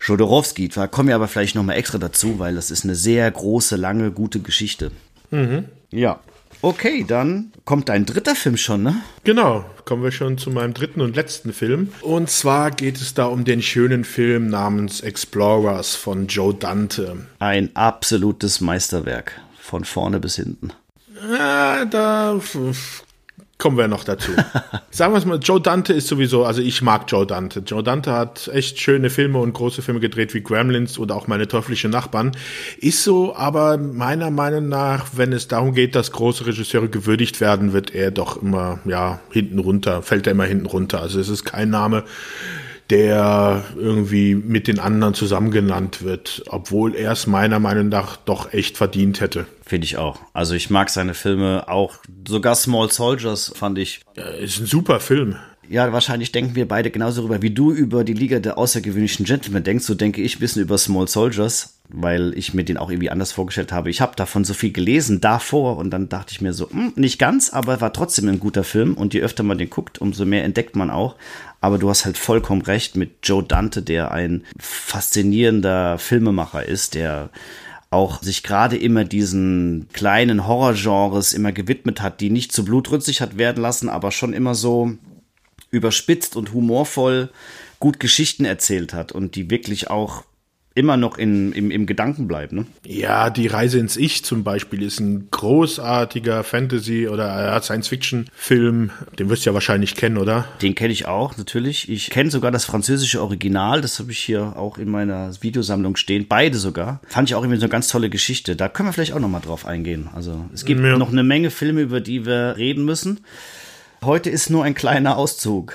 Jodorowsky. Da kommen wir aber vielleicht nochmal extra dazu, weil das ist eine sehr große, lange, gute Geschichte. Mhm. Ja. Okay, dann kommt dein dritter Film schon, ne? Genau, kommen wir schon zu meinem dritten und letzten Film. Und zwar geht es da um den schönen Film namens Explorers von Joe Dante. Ein absolutes Meisterwerk, von vorne bis hinten. Ja, da Kommen wir noch dazu. Sagen wir es mal, Joe Dante ist sowieso, also ich mag Joe Dante. Joe Dante hat echt schöne Filme und große Filme gedreht wie Gremlins oder auch meine teuflische Nachbarn. Ist so, aber meiner Meinung nach, wenn es darum geht, dass große Regisseure gewürdigt werden, wird er doch immer, ja, hinten runter, fällt er immer hinten runter. Also es ist kein Name, der irgendwie mit den anderen zusammen genannt wird, obwohl er es meiner Meinung nach doch echt verdient hätte. Finde ich auch. Also ich mag seine Filme auch. Sogar Small Soldiers fand ich. Ist ein super Film. Ja, wahrscheinlich denken wir beide genauso rüber, wie du über die Liga der außergewöhnlichen Gentlemen denkst. So denke ich ein bisschen über Small Soldiers, weil ich mir den auch irgendwie anders vorgestellt habe. Ich habe davon so viel gelesen davor und dann dachte ich mir so, hm, nicht ganz, aber war trotzdem ein guter Film. Und je öfter man den guckt, umso mehr entdeckt man auch. Aber du hast halt vollkommen recht mit Joe Dante, der ein faszinierender Filmemacher ist, der auch sich gerade immer diesen kleinen Horrorgenres immer gewidmet hat, die nicht zu blutrünstig hat werden lassen, aber schon immer so überspitzt und humorvoll gut Geschichten erzählt hat und die wirklich auch immer noch in, im, im Gedanken bleibt. Ne? Ja, die Reise ins Ich zum Beispiel ist ein großartiger Fantasy- oder Science-Fiction-Film. Den wirst du ja wahrscheinlich kennen, oder? Den kenne ich auch, natürlich. Ich kenne sogar das französische Original. Das habe ich hier auch in meiner Videosammlung stehen. Beide sogar. Fand ich auch irgendwie so eine ganz tolle Geschichte. Da können wir vielleicht auch noch mal drauf eingehen. Also es gibt ja. noch eine Menge Filme, über die wir reden müssen. Heute ist nur ein kleiner Auszug.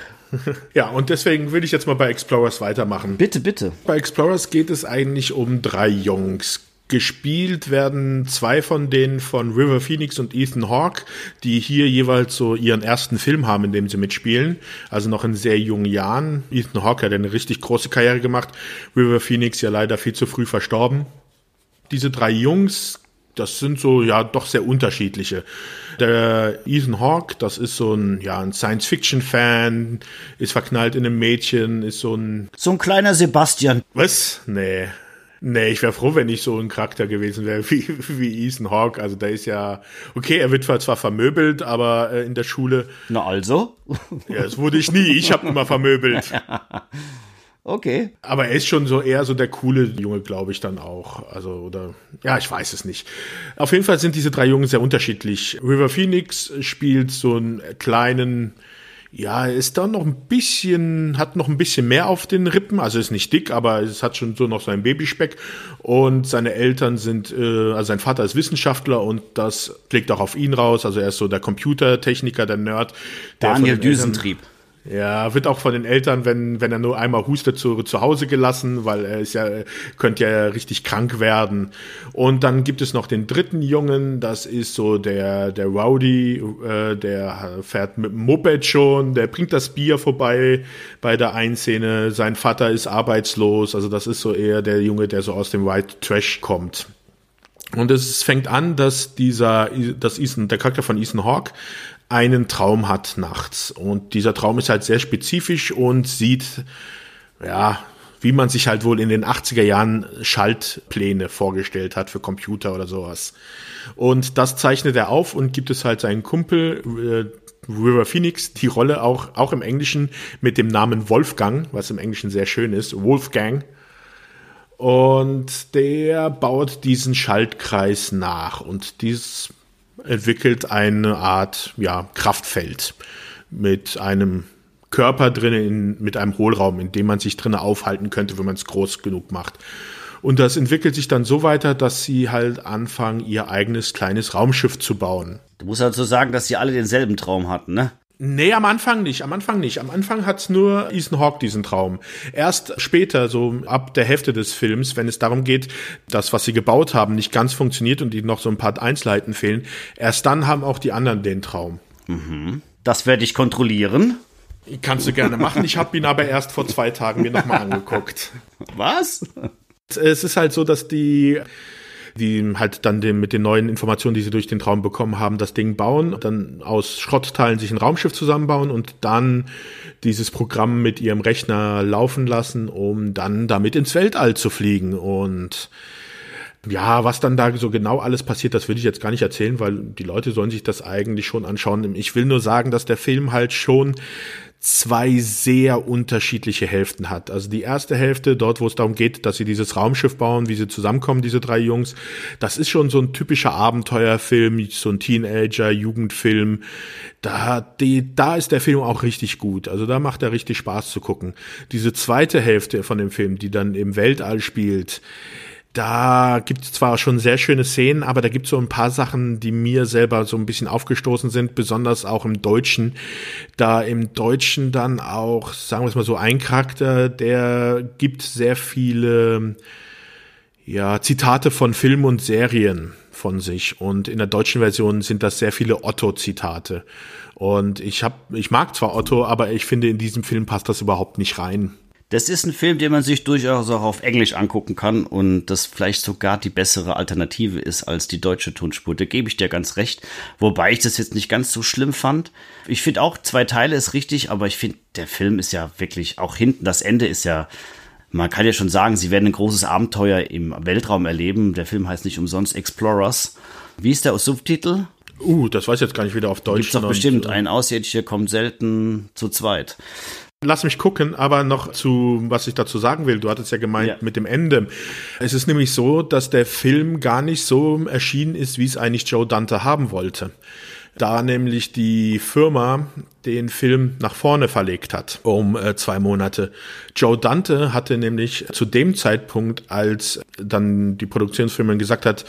Ja, und deswegen würde ich jetzt mal bei Explorers weitermachen. Bitte, bitte. Bei Explorers geht es eigentlich um drei Jungs. Gespielt werden zwei von denen von River Phoenix und Ethan Hawke, die hier jeweils so ihren ersten Film haben, in dem sie mitspielen. Also noch in sehr jungen Jahren. Ethan Hawke hat eine richtig große Karriere gemacht. River Phoenix ja leider viel zu früh verstorben. Diese drei Jungs, das sind so ja doch sehr unterschiedliche. Der Ethan Hawke, das ist so ein ja ein Science-Fiction-Fan, ist verknallt in einem Mädchen, ist so ein so ein kleiner Sebastian. Was? Nee, Nee, ich wäre froh, wenn ich so ein Charakter gewesen wäre wie, wie Ethan Hawke. Also da ist ja, okay, er wird zwar vermöbelt, aber äh, in der Schule. Na also? Ja, das wurde ich nie. Ich habe immer vermöbelt. okay. Aber er ist schon so eher so der coole Junge, glaube ich dann auch. Also, oder, ja, ich weiß es nicht. Auf jeden Fall sind diese drei Jungen sehr unterschiedlich. River Phoenix spielt so einen kleinen, ja, ist da noch ein bisschen, hat noch ein bisschen mehr auf den Rippen, also ist nicht dick, aber es hat schon so noch so ein Babyspeck. Und seine Eltern sind, äh, also sein Vater ist Wissenschaftler und das blickt auch auf ihn raus. Also er ist so der Computertechniker, der Nerd. Der Daniel Düsentrieb. Eltern, ja, wird auch von den Eltern, wenn, wenn er nur einmal hustet, zu, zu Hause gelassen, weil er ist ja, könnte ja richtig krank werden. Und dann gibt es noch den dritten Jungen, das ist so der, der Rowdy, äh, der fährt mit dem Moped schon, der bringt das Bier vorbei bei der Einszene. Sein Vater ist arbeitslos, also das ist so eher der Junge, der so aus dem White Trash kommt. Und es fängt an, dass dieser, dass Ethan, der Charakter von Ethan Hawke einen Traum hat nachts. Und dieser Traum ist halt sehr spezifisch und sieht, ja, wie man sich halt wohl in den 80er Jahren Schaltpläne vorgestellt hat für Computer oder sowas. Und das zeichnet er auf und gibt es halt seinen Kumpel äh, River Phoenix die Rolle auch, auch im Englischen mit dem Namen Wolfgang, was im Englischen sehr schön ist, Wolfgang. Und der baut diesen Schaltkreis nach. Und dieses entwickelt eine Art ja, Kraftfeld mit einem Körper drinnen, mit einem Hohlraum, in dem man sich drinnen aufhalten könnte, wenn man es groß genug macht. Und das entwickelt sich dann so weiter, dass sie halt anfangen, ihr eigenes kleines Raumschiff zu bauen. Du musst also sagen, dass sie alle denselben Traum hatten, ne? Nee, am Anfang nicht, am Anfang nicht. Am Anfang hat's nur Ethan Hawke diesen Traum. Erst später, so ab der Hälfte des Films, wenn es darum geht, dass was sie gebaut haben nicht ganz funktioniert und die noch so ein paar Einzelheiten fehlen, erst dann haben auch die anderen den Traum. Mhm. Das werde ich kontrollieren. Kannst du gerne machen. Ich habe ihn aber erst vor zwei Tagen mir nochmal angeguckt. Was? Es ist halt so, dass die die halt dann den, mit den neuen Informationen, die sie durch den Traum bekommen haben, das Ding bauen, dann aus Schrottteilen sich ein Raumschiff zusammenbauen und dann dieses Programm mit ihrem Rechner laufen lassen, um dann damit ins Weltall zu fliegen und ja, was dann da so genau alles passiert, das will ich jetzt gar nicht erzählen, weil die Leute sollen sich das eigentlich schon anschauen. Ich will nur sagen, dass der Film halt schon zwei sehr unterschiedliche Hälften hat. Also die erste Hälfte, dort wo es darum geht, dass sie dieses Raumschiff bauen, wie sie zusammenkommen, diese drei Jungs, das ist schon so ein typischer Abenteuerfilm, so ein Teenager, Jugendfilm. Da, die, da ist der Film auch richtig gut. Also da macht er richtig Spaß zu gucken. Diese zweite Hälfte von dem Film, die dann im Weltall spielt, da gibt es zwar schon sehr schöne Szenen, aber da gibt es so ein paar Sachen, die mir selber so ein bisschen aufgestoßen sind, besonders auch im Deutschen. Da im Deutschen dann auch, sagen wir es mal so, ein Charakter, der gibt sehr viele ja, Zitate von Filmen und Serien von sich. Und in der deutschen Version sind das sehr viele Otto-Zitate. Und ich hab, ich mag zwar Otto, aber ich finde, in diesem Film passt das überhaupt nicht rein. Das ist ein Film, den man sich durchaus auch auf Englisch angucken kann und das vielleicht sogar die bessere Alternative ist als die deutsche Tonspur. Da gebe ich dir ganz recht. Wobei ich das jetzt nicht ganz so schlimm fand. Ich finde auch, zwei Teile ist richtig, aber ich finde, der Film ist ja wirklich auch hinten. Das Ende ist ja, man kann ja schon sagen, sie werden ein großes Abenteuer im Weltraum erleben. Der Film heißt nicht umsonst Explorers. Wie ist der Subtitel? Uh, das weiß ich jetzt gar nicht wieder auf Deutsch. Gibt's doch bestimmt. Ein Außerirdischer kommt selten zu zweit. Lass mich gucken, aber noch zu, was ich dazu sagen will. Du hattest ja gemeint ja. mit dem Ende. Es ist nämlich so, dass der Film gar nicht so erschienen ist, wie es eigentlich Joe Dante haben wollte. Da nämlich die Firma den Film nach vorne verlegt hat, um äh, zwei Monate. Joe Dante hatte nämlich zu dem Zeitpunkt, als dann die Produktionsfirma gesagt hat,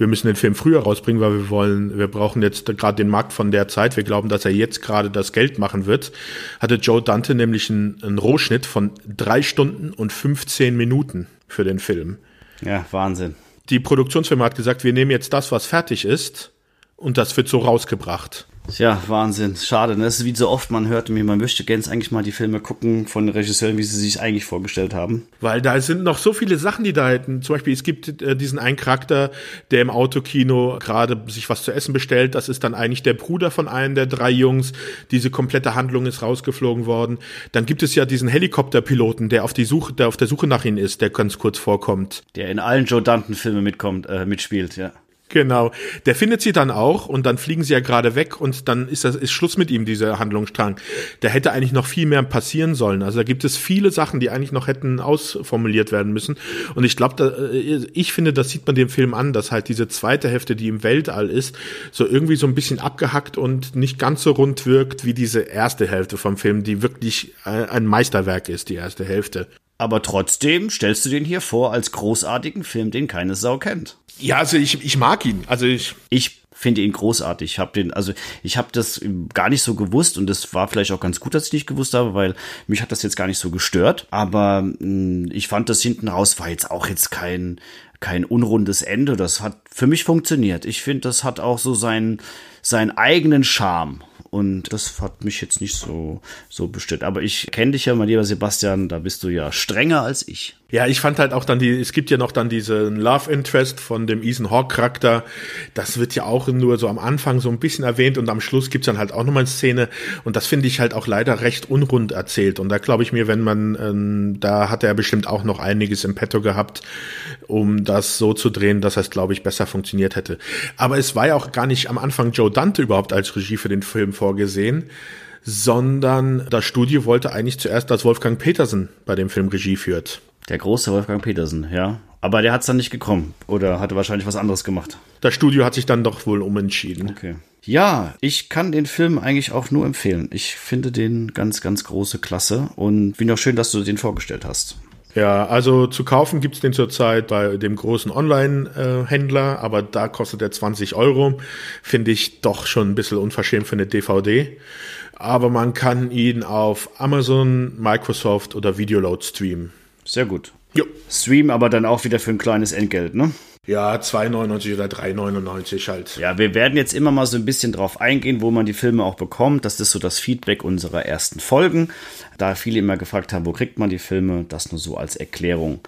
wir müssen den Film früher rausbringen, weil wir wollen, wir brauchen jetzt gerade den Markt von der Zeit. Wir glauben, dass er jetzt gerade das Geld machen wird. Hatte Joe Dante nämlich einen, einen Rohschnitt von drei Stunden und 15 Minuten für den Film. Ja, Wahnsinn. Die Produktionsfirma hat gesagt, wir nehmen jetzt das, was fertig ist, und das wird so rausgebracht. Ja, Wahnsinn. Schade. Ne? Das ist wie so oft, man hört mir, man möchte gerne eigentlich mal die Filme gucken von Regisseuren, wie sie sich eigentlich vorgestellt haben. Weil da sind noch so viele Sachen, die da hätten. Zum Beispiel, es gibt äh, diesen einen Charakter, der im Autokino gerade sich was zu essen bestellt. Das ist dann eigentlich der Bruder von einem der drei Jungs. Diese komplette Handlung ist rausgeflogen worden. Dann gibt es ja diesen Helikopterpiloten, der auf die Suche, der auf der Suche nach ihnen ist, der ganz kurz vorkommt. Der in allen Joe Danton-Filmen mitkommt, äh, mitspielt, ja. Genau. Der findet sie dann auch und dann fliegen sie ja gerade weg und dann ist das ist Schluss mit ihm, dieser Handlungsstrang. Da hätte eigentlich noch viel mehr passieren sollen. Also da gibt es viele Sachen, die eigentlich noch hätten ausformuliert werden müssen. Und ich glaube, äh, ich finde, das sieht man dem Film an, dass halt diese zweite Hälfte, die im Weltall ist, so irgendwie so ein bisschen abgehackt und nicht ganz so rund wirkt wie diese erste Hälfte vom Film, die wirklich äh, ein Meisterwerk ist, die erste Hälfte. Aber trotzdem stellst du den hier vor als großartigen Film, den keine Sau kennt. Ja, also ich, ich mag ihn. Also ich. Ich finde ihn großartig. Ich habe den, also ich habe das gar nicht so gewusst und das war vielleicht auch ganz gut, dass ich nicht gewusst habe, weil mich hat das jetzt gar nicht so gestört. Aber mh, hm, ich fand das hinten raus war jetzt auch jetzt kein kein unrundes Ende. Das hat für mich funktioniert. Ich finde, das hat auch so seinen seinen eigenen Charme. Und das hat mich jetzt nicht so, so bestört. Aber ich kenne dich ja, mein lieber Sebastian, da bist du ja strenger als ich. Ja, ich fand halt auch dann die, es gibt ja noch dann diesen Love Interest von dem Ethan Hawke Charakter. Das wird ja auch nur so am Anfang so ein bisschen erwähnt und am Schluss gibt's dann halt auch nochmal eine Szene. Und das finde ich halt auch leider recht unrund erzählt. Und da glaube ich mir, wenn man, ähm, da hat er bestimmt auch noch einiges im Petto gehabt, um das so zu drehen, dass es, glaube ich, besser funktioniert hätte. Aber es war ja auch gar nicht am Anfang Joe Dante überhaupt als Regie für den Film vorgesehen sondern das Studio wollte eigentlich zuerst, dass Wolfgang Petersen bei dem Film Regie führt. Der große Wolfgang Petersen, ja. Aber der hat es dann nicht gekommen. Oder hatte wahrscheinlich was anderes gemacht. Das Studio hat sich dann doch wohl umentschieden. Okay. Ja, ich kann den Film eigentlich auch nur empfehlen. Ich finde den ganz, ganz große Klasse. Und wie noch schön, dass du den vorgestellt hast. Ja, also zu kaufen gibt's den zurzeit bei dem großen Online-Händler, aber da kostet er 20 Euro. Finde ich doch schon ein bisschen unverschämt für eine DVD. Aber man kann ihn auf Amazon, Microsoft oder Videoload streamen. Sehr gut. Jo. Stream aber dann auch wieder für ein kleines Entgelt, ne? Ja, 2,99 oder 3,99 halt. Ja, wir werden jetzt immer mal so ein bisschen drauf eingehen, wo man die Filme auch bekommt. Das ist so das Feedback unserer ersten Folgen. Da viele immer gefragt haben, wo kriegt man die Filme, das nur so als Erklärung.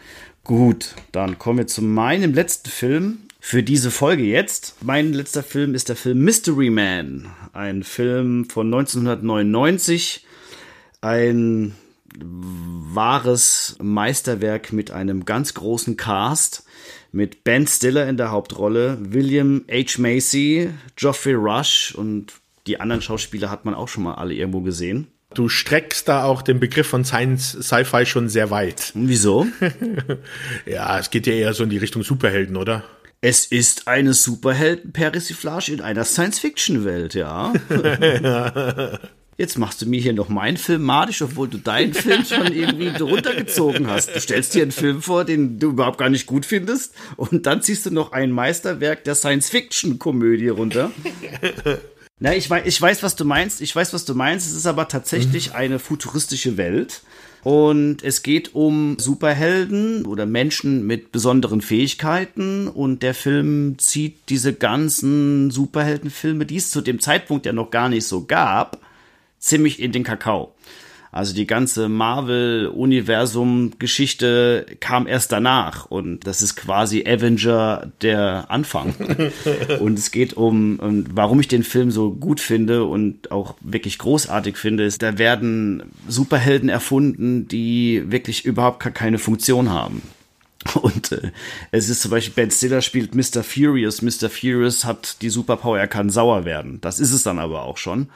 Gut, dann kommen wir zu meinem letzten Film für diese Folge jetzt. Mein letzter Film ist der Film Mystery Man. Ein Film von 1999. Ein wahres Meisterwerk mit einem ganz großen Cast, mit Ben Stiller in der Hauptrolle, William H. Macy, Geoffrey Rush und die anderen Schauspieler hat man auch schon mal alle irgendwo gesehen. Du streckst da auch den Begriff von Science Sci-Fi schon sehr weit. Wieso? ja, es geht ja eher so in die Richtung Superhelden, oder? Es ist eine Superhelden-Persiflage in einer Science-Fiction-Welt, ja. Jetzt machst du mir hier noch meinen Film madisch, obwohl du deinen Film schon irgendwie runtergezogen hast. Du stellst dir einen Film vor, den du überhaupt gar nicht gut findest, und dann ziehst du noch ein Meisterwerk der Science-Fiction-Komödie runter. Na, ich weiß, ich weiß, was du meinst. Ich weiß, was du meinst. Es ist aber tatsächlich mhm. eine futuristische Welt. Und es geht um Superhelden oder Menschen mit besonderen Fähigkeiten. Und der Film zieht diese ganzen Superheldenfilme, die es zu dem Zeitpunkt ja noch gar nicht so gab, ziemlich in den Kakao. Also die ganze Marvel-Universum-Geschichte kam erst danach und das ist quasi Avenger der Anfang. und es geht um, um, warum ich den Film so gut finde und auch wirklich großartig finde, ist, da werden Superhelden erfunden, die wirklich überhaupt keine Funktion haben. Und äh, es ist zum Beispiel, Ben Stiller spielt Mr. Furious. Mr. Furious hat die Superpower, er kann sauer werden. Das ist es dann aber auch schon.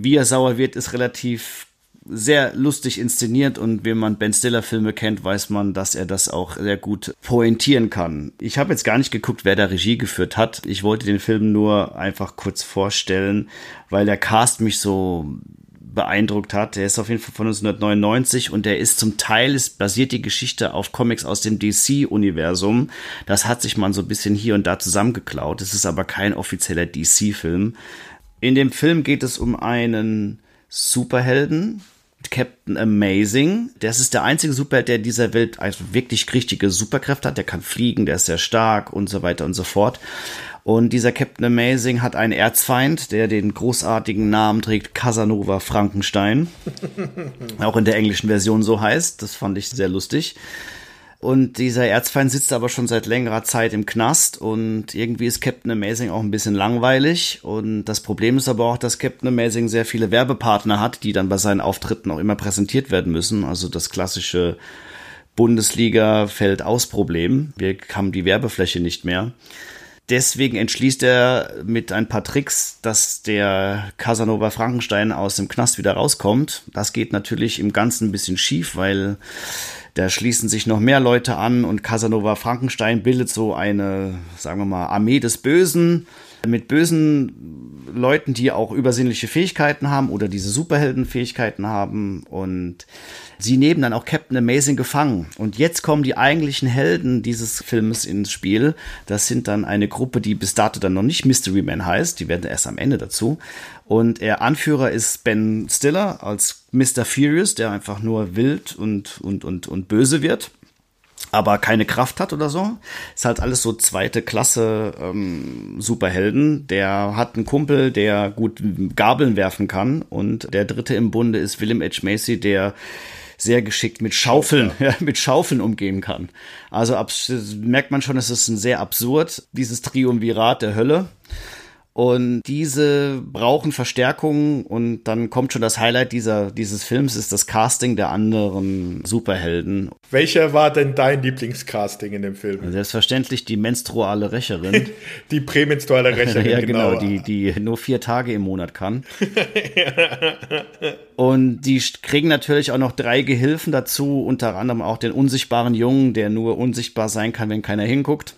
Wie er sauer wird, ist relativ sehr lustig inszeniert und wenn man Ben Stiller Filme kennt, weiß man, dass er das auch sehr gut pointieren kann. Ich habe jetzt gar nicht geguckt, wer da Regie geführt hat. Ich wollte den Film nur einfach kurz vorstellen, weil der Cast mich so beeindruckt hat. Der ist auf jeden Fall von 1999 und der ist zum Teil, ist basiert die Geschichte auf Comics aus dem DC-Universum. Das hat sich man so ein bisschen hier und da zusammengeklaut. Es ist aber kein offizieller DC-Film. In dem Film geht es um einen Superhelden, Captain Amazing. Das ist der einzige Superheld, der dieser Welt also wirklich richtige Superkräfte hat. Der kann fliegen, der ist sehr stark und so weiter und so fort. Und dieser Captain Amazing hat einen Erzfeind, der den großartigen Namen trägt Casanova Frankenstein. Auch in der englischen Version so heißt. Das fand ich sehr lustig. Und dieser Erzfeind sitzt aber schon seit längerer Zeit im Knast und irgendwie ist Captain Amazing auch ein bisschen langweilig. Und das Problem ist aber auch, dass Captain Amazing sehr viele Werbepartner hat, die dann bei seinen Auftritten auch immer präsentiert werden müssen. Also das klassische Bundesliga fällt aus Problem. Wir haben die Werbefläche nicht mehr. Deswegen entschließt er mit ein paar Tricks, dass der Casanova Frankenstein aus dem Knast wieder rauskommt. Das geht natürlich im Ganzen ein bisschen schief, weil da schließen sich noch mehr Leute an und Casanova Frankenstein bildet so eine, sagen wir mal, Armee des Bösen mit bösen Leuten, die auch übersinnliche Fähigkeiten haben oder diese Superheldenfähigkeiten haben und sie nehmen dann auch Captain Amazing gefangen. Und jetzt kommen die eigentlichen Helden dieses Films ins Spiel. Das sind dann eine Gruppe, die bis dato dann noch nicht Mystery Man heißt. Die werden erst am Ende dazu. Und der Anführer ist Ben Stiller als Mr. Furious, der einfach nur wild und, und, und, und böse wird aber keine Kraft hat oder so. Ist halt alles so zweite Klasse ähm, Superhelden. Der hat einen Kumpel, der gut Gabeln werfen kann. Und der dritte im Bunde ist Willem H. Macy, der sehr geschickt mit Schaufeln, ja, mit Schaufeln umgehen kann. Also merkt man schon, es ist ein sehr absurd, dieses Triumvirat der Hölle. Und diese brauchen Verstärkung und dann kommt schon das Highlight dieser, dieses Films, ist das Casting der anderen Superhelden. Welcher war denn dein Lieblingscasting in dem Film? Selbstverständlich die menstruale Rächerin. die prämenstruale Rächerin, ja, genau. genau. Die, die nur vier Tage im Monat kann. und die kriegen natürlich auch noch drei Gehilfen dazu, unter anderem auch den unsichtbaren Jungen, der nur unsichtbar sein kann, wenn keiner hinguckt.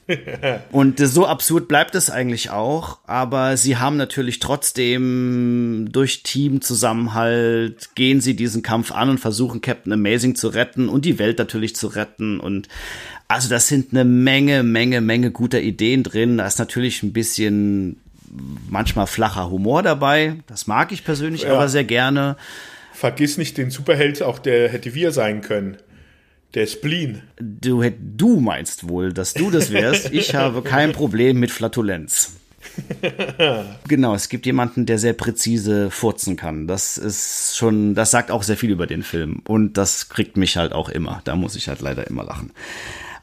und so absurd bleibt es eigentlich auch, aber sie haben natürlich trotzdem durch Teamzusammenhalt gehen sie diesen Kampf an und versuchen Captain Amazing zu retten und die Welt natürlich zu retten und also das sind eine Menge, Menge, Menge guter Ideen drin. Da ist natürlich ein bisschen manchmal flacher Humor dabei. Das mag ich persönlich ja. aber sehr gerne. Vergiss nicht den Superheld, auch der hätte wir sein können. Der Spleen. Du, du meinst wohl, dass du das wärst. Ich habe kein Problem mit Flatulenz. genau, es gibt jemanden, der sehr präzise furzen kann. Das ist schon, das sagt auch sehr viel über den Film. Und das kriegt mich halt auch immer. Da muss ich halt leider immer lachen.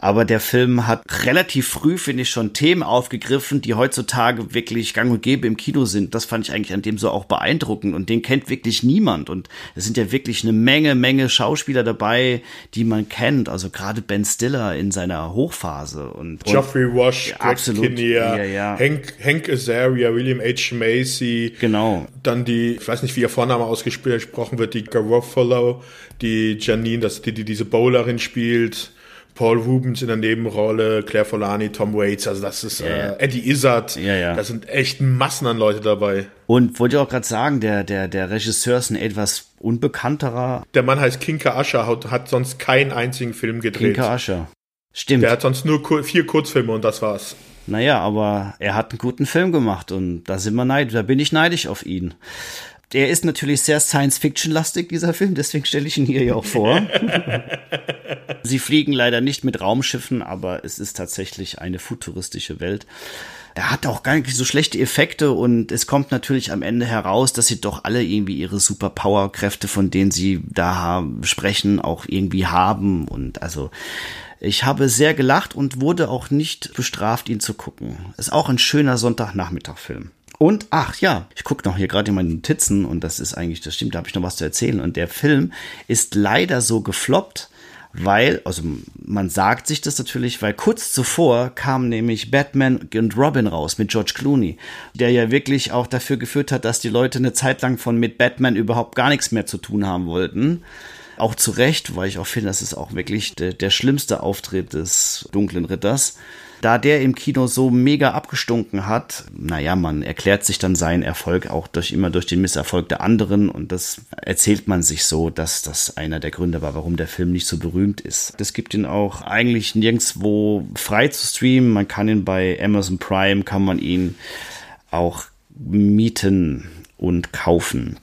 Aber der Film hat relativ früh, finde ich, schon Themen aufgegriffen, die heutzutage wirklich gang und gäbe im Kino sind. Das fand ich eigentlich an dem so auch beeindruckend. Und den kennt wirklich niemand. Und es sind ja wirklich eine Menge, Menge Schauspieler dabei, die man kennt. Also gerade Ben Stiller in seiner Hochphase. Und, Geoffrey Wash, ja, absolut. Kinnear, ja, ja. Hank, Hank Azaria, William H. Macy. Genau. Dann die, ich weiß nicht, wie ihr Vorname ausgesprochen wird, die Garofalo, die Janine, das, die, die diese Bowlerin spielt. Paul Rubens in der Nebenrolle, Claire Folani, Tom Waits, also das ist ja. Äh, Eddie Izzard. Ja, ja. Da sind echt Massen an Leute dabei. Und wollte ich auch gerade sagen, der, der, der Regisseur ist ein etwas unbekannterer. Der Mann heißt Kinka Ascher, hat, hat sonst keinen einzigen Film gedreht. Kinka Ascher. Stimmt. Der hat sonst nur vier Kurzfilme und das war's. Naja, aber er hat einen guten Film gemacht und da sind wir neidisch, da bin ich neidisch auf ihn. Der ist natürlich sehr Science-Fiction-lastig, dieser Film, deswegen stelle ich ihn hier ja auch vor. Sie fliegen leider nicht mit Raumschiffen, aber es ist tatsächlich eine futuristische Welt. Er hat auch gar nicht so schlechte Effekte und es kommt natürlich am Ende heraus, dass sie doch alle irgendwie ihre Superpower-Kräfte, von denen sie da sprechen, auch irgendwie haben und also ich habe sehr gelacht und wurde auch nicht bestraft, ihn zu gucken. Ist auch ein schöner Sonntagnachmittag-Film. Und ach ja, ich gucke noch hier gerade in meine Notizen und das ist eigentlich, das stimmt, da habe ich noch was zu erzählen. Und der Film ist leider so gefloppt, weil, also man sagt sich das natürlich, weil kurz zuvor kam nämlich Batman und Robin raus mit George Clooney, der ja wirklich auch dafür geführt hat, dass die Leute eine Zeit lang von mit Batman überhaupt gar nichts mehr zu tun haben wollten. Auch zu Recht, weil ich auch finde, das ist auch wirklich der, der schlimmste Auftritt des dunklen Ritters. Da der im Kino so mega abgestunken hat, naja, man erklärt sich dann seinen Erfolg auch durch immer durch den Misserfolg der anderen und das erzählt man sich so, dass das einer der Gründe war, warum der Film nicht so berühmt ist. Es gibt ihn auch eigentlich nirgendwo frei zu streamen. Man kann ihn bei Amazon Prime, kann man ihn auch mieten und kaufen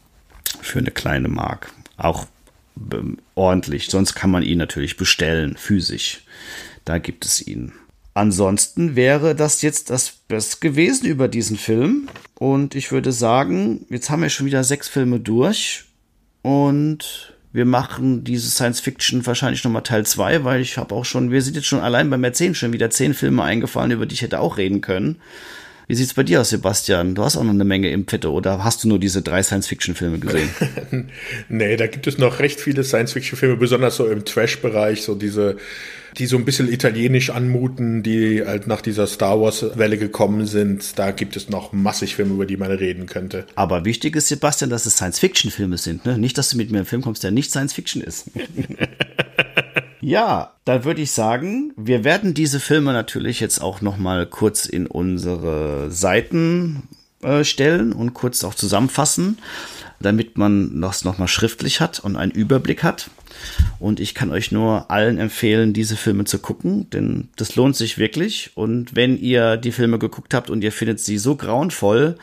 für eine kleine Mark. Auch ähm, ordentlich. Sonst kann man ihn natürlich bestellen, physisch. Da gibt es ihn. Ansonsten wäre das jetzt das, das gewesen über diesen Film. Und ich würde sagen, jetzt haben wir schon wieder sechs Filme durch. Und wir machen diese Science Fiction wahrscheinlich nochmal Teil 2, weil ich habe auch schon, wir sind jetzt schon allein beim Erzählen schon wieder zehn Filme eingefallen, über die ich hätte auch reden können. Wie sieht's bei dir aus, Sebastian? Du hast auch noch eine Menge im Petto oder hast du nur diese drei Science-Fiction-Filme gesehen? nee, da gibt es noch recht viele Science-Fiction-Filme, besonders so im Trash-Bereich, so diese, die so ein bisschen italienisch anmuten, die halt nach dieser Star Wars-Welle gekommen sind. Da gibt es noch massig Filme, über die man reden könnte. Aber wichtig ist, Sebastian, dass es Science-Fiction-Filme sind, ne? Nicht, dass du mit mir einen Film kommst, der nicht Science-Fiction ist. Ja, da würde ich sagen, wir werden diese Filme natürlich jetzt auch noch mal kurz in unsere Seiten äh, stellen und kurz auch zusammenfassen, damit man das noch mal schriftlich hat und einen Überblick hat. Und ich kann euch nur allen empfehlen, diese Filme zu gucken, denn das lohnt sich wirklich. Und wenn ihr die Filme geguckt habt und ihr findet sie so grauenvoll,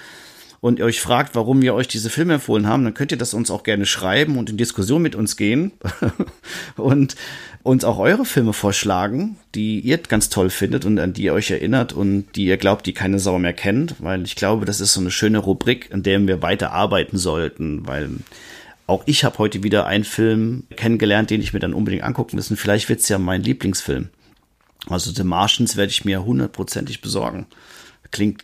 und ihr euch fragt, warum wir euch diese Filme empfohlen haben, dann könnt ihr das uns auch gerne schreiben und in Diskussion mit uns gehen und uns auch eure Filme vorschlagen, die ihr ganz toll findet und an die ihr euch erinnert und die ihr glaubt, die keine Sau mehr kennt, weil ich glaube, das ist so eine schöne Rubrik, in der wir weiter arbeiten sollten, weil auch ich habe heute wieder einen Film kennengelernt, den ich mir dann unbedingt angucken müssen. Vielleicht wird es ja mein Lieblingsfilm. Also The Martians werde ich mir hundertprozentig besorgen. Klingt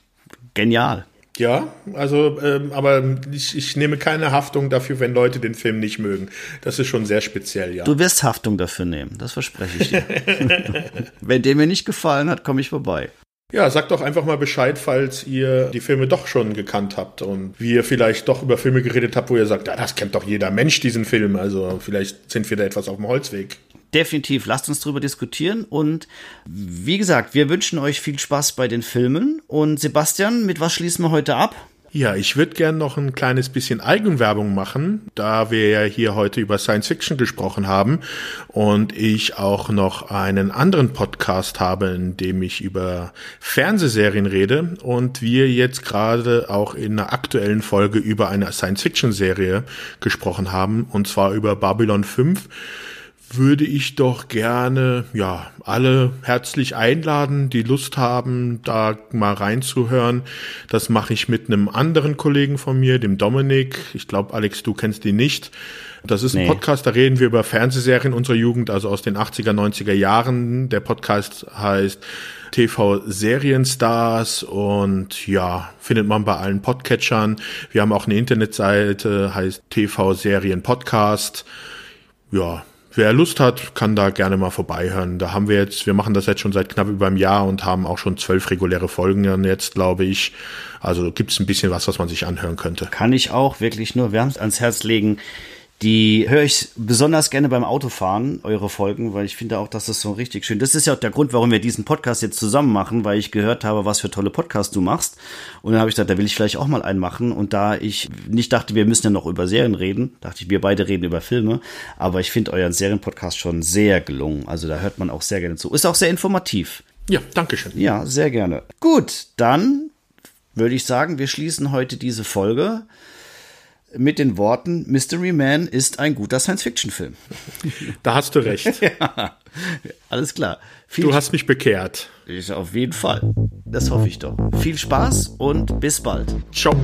genial. Ja, also, ähm, aber ich, ich nehme keine Haftung dafür, wenn Leute den Film nicht mögen. Das ist schon sehr speziell, ja. Du wirst Haftung dafür nehmen, das verspreche ich dir. wenn der mir nicht gefallen hat, komme ich vorbei. Ja, sagt doch einfach mal Bescheid, falls ihr die Filme doch schon gekannt habt und wie ihr vielleicht doch über Filme geredet habt, wo ihr sagt, ja, das kennt doch jeder Mensch, diesen Film. Also vielleicht sind wir da etwas auf dem Holzweg definitiv, lasst uns drüber diskutieren. Und wie gesagt, wir wünschen euch viel Spaß bei den Filmen. Und Sebastian, mit was schließen wir heute ab? Ja, ich würde gern noch ein kleines bisschen Eigenwerbung machen, da wir ja hier heute über Science Fiction gesprochen haben und ich auch noch einen anderen Podcast habe, in dem ich über Fernsehserien rede und wir jetzt gerade auch in einer aktuellen Folge über eine Science Fiction Serie gesprochen haben und zwar über Babylon 5 würde ich doch gerne, ja, alle herzlich einladen, die Lust haben, da mal reinzuhören. Das mache ich mit einem anderen Kollegen von mir, dem Dominik. Ich glaube, Alex, du kennst ihn nicht. Das ist ein nee. Podcast, da reden wir über Fernsehserien unserer Jugend, also aus den 80er, 90er Jahren. Der Podcast heißt TV Serienstars und ja, findet man bei allen Podcatchern. Wir haben auch eine Internetseite, heißt TV Serien Podcast. Ja, Wer Lust hat, kann da gerne mal vorbeihören. Da haben wir jetzt, wir machen das jetzt schon seit knapp über einem Jahr und haben auch schon zwölf reguläre Folgen jetzt, glaube ich. Also gibt es ein bisschen was, was man sich anhören könnte. Kann ich auch wirklich nur wärmst ans Herz legen. Die höre ich besonders gerne beim Autofahren, eure Folgen, weil ich finde auch, dass das so richtig schön. Das ist ja auch der Grund, warum wir diesen Podcast jetzt zusammen machen, weil ich gehört habe, was für tolle Podcasts du machst. Und dann habe ich gedacht, da will ich vielleicht auch mal einen machen. Und da ich nicht dachte, wir müssen ja noch über Serien reden, dachte ich, wir beide reden über Filme. Aber ich finde euren Serienpodcast schon sehr gelungen. Also da hört man auch sehr gerne zu. Ist auch sehr informativ. Ja, danke schön. Ja, sehr gerne. Gut, dann würde ich sagen, wir schließen heute diese Folge mit den Worten Mystery Man ist ein guter Science-Fiction-Film. Da hast du recht. ja, alles klar. Viel du hast mich bekehrt. Ich auf jeden Fall. Das hoffe ich doch. Viel Spaß und bis bald. Ciao.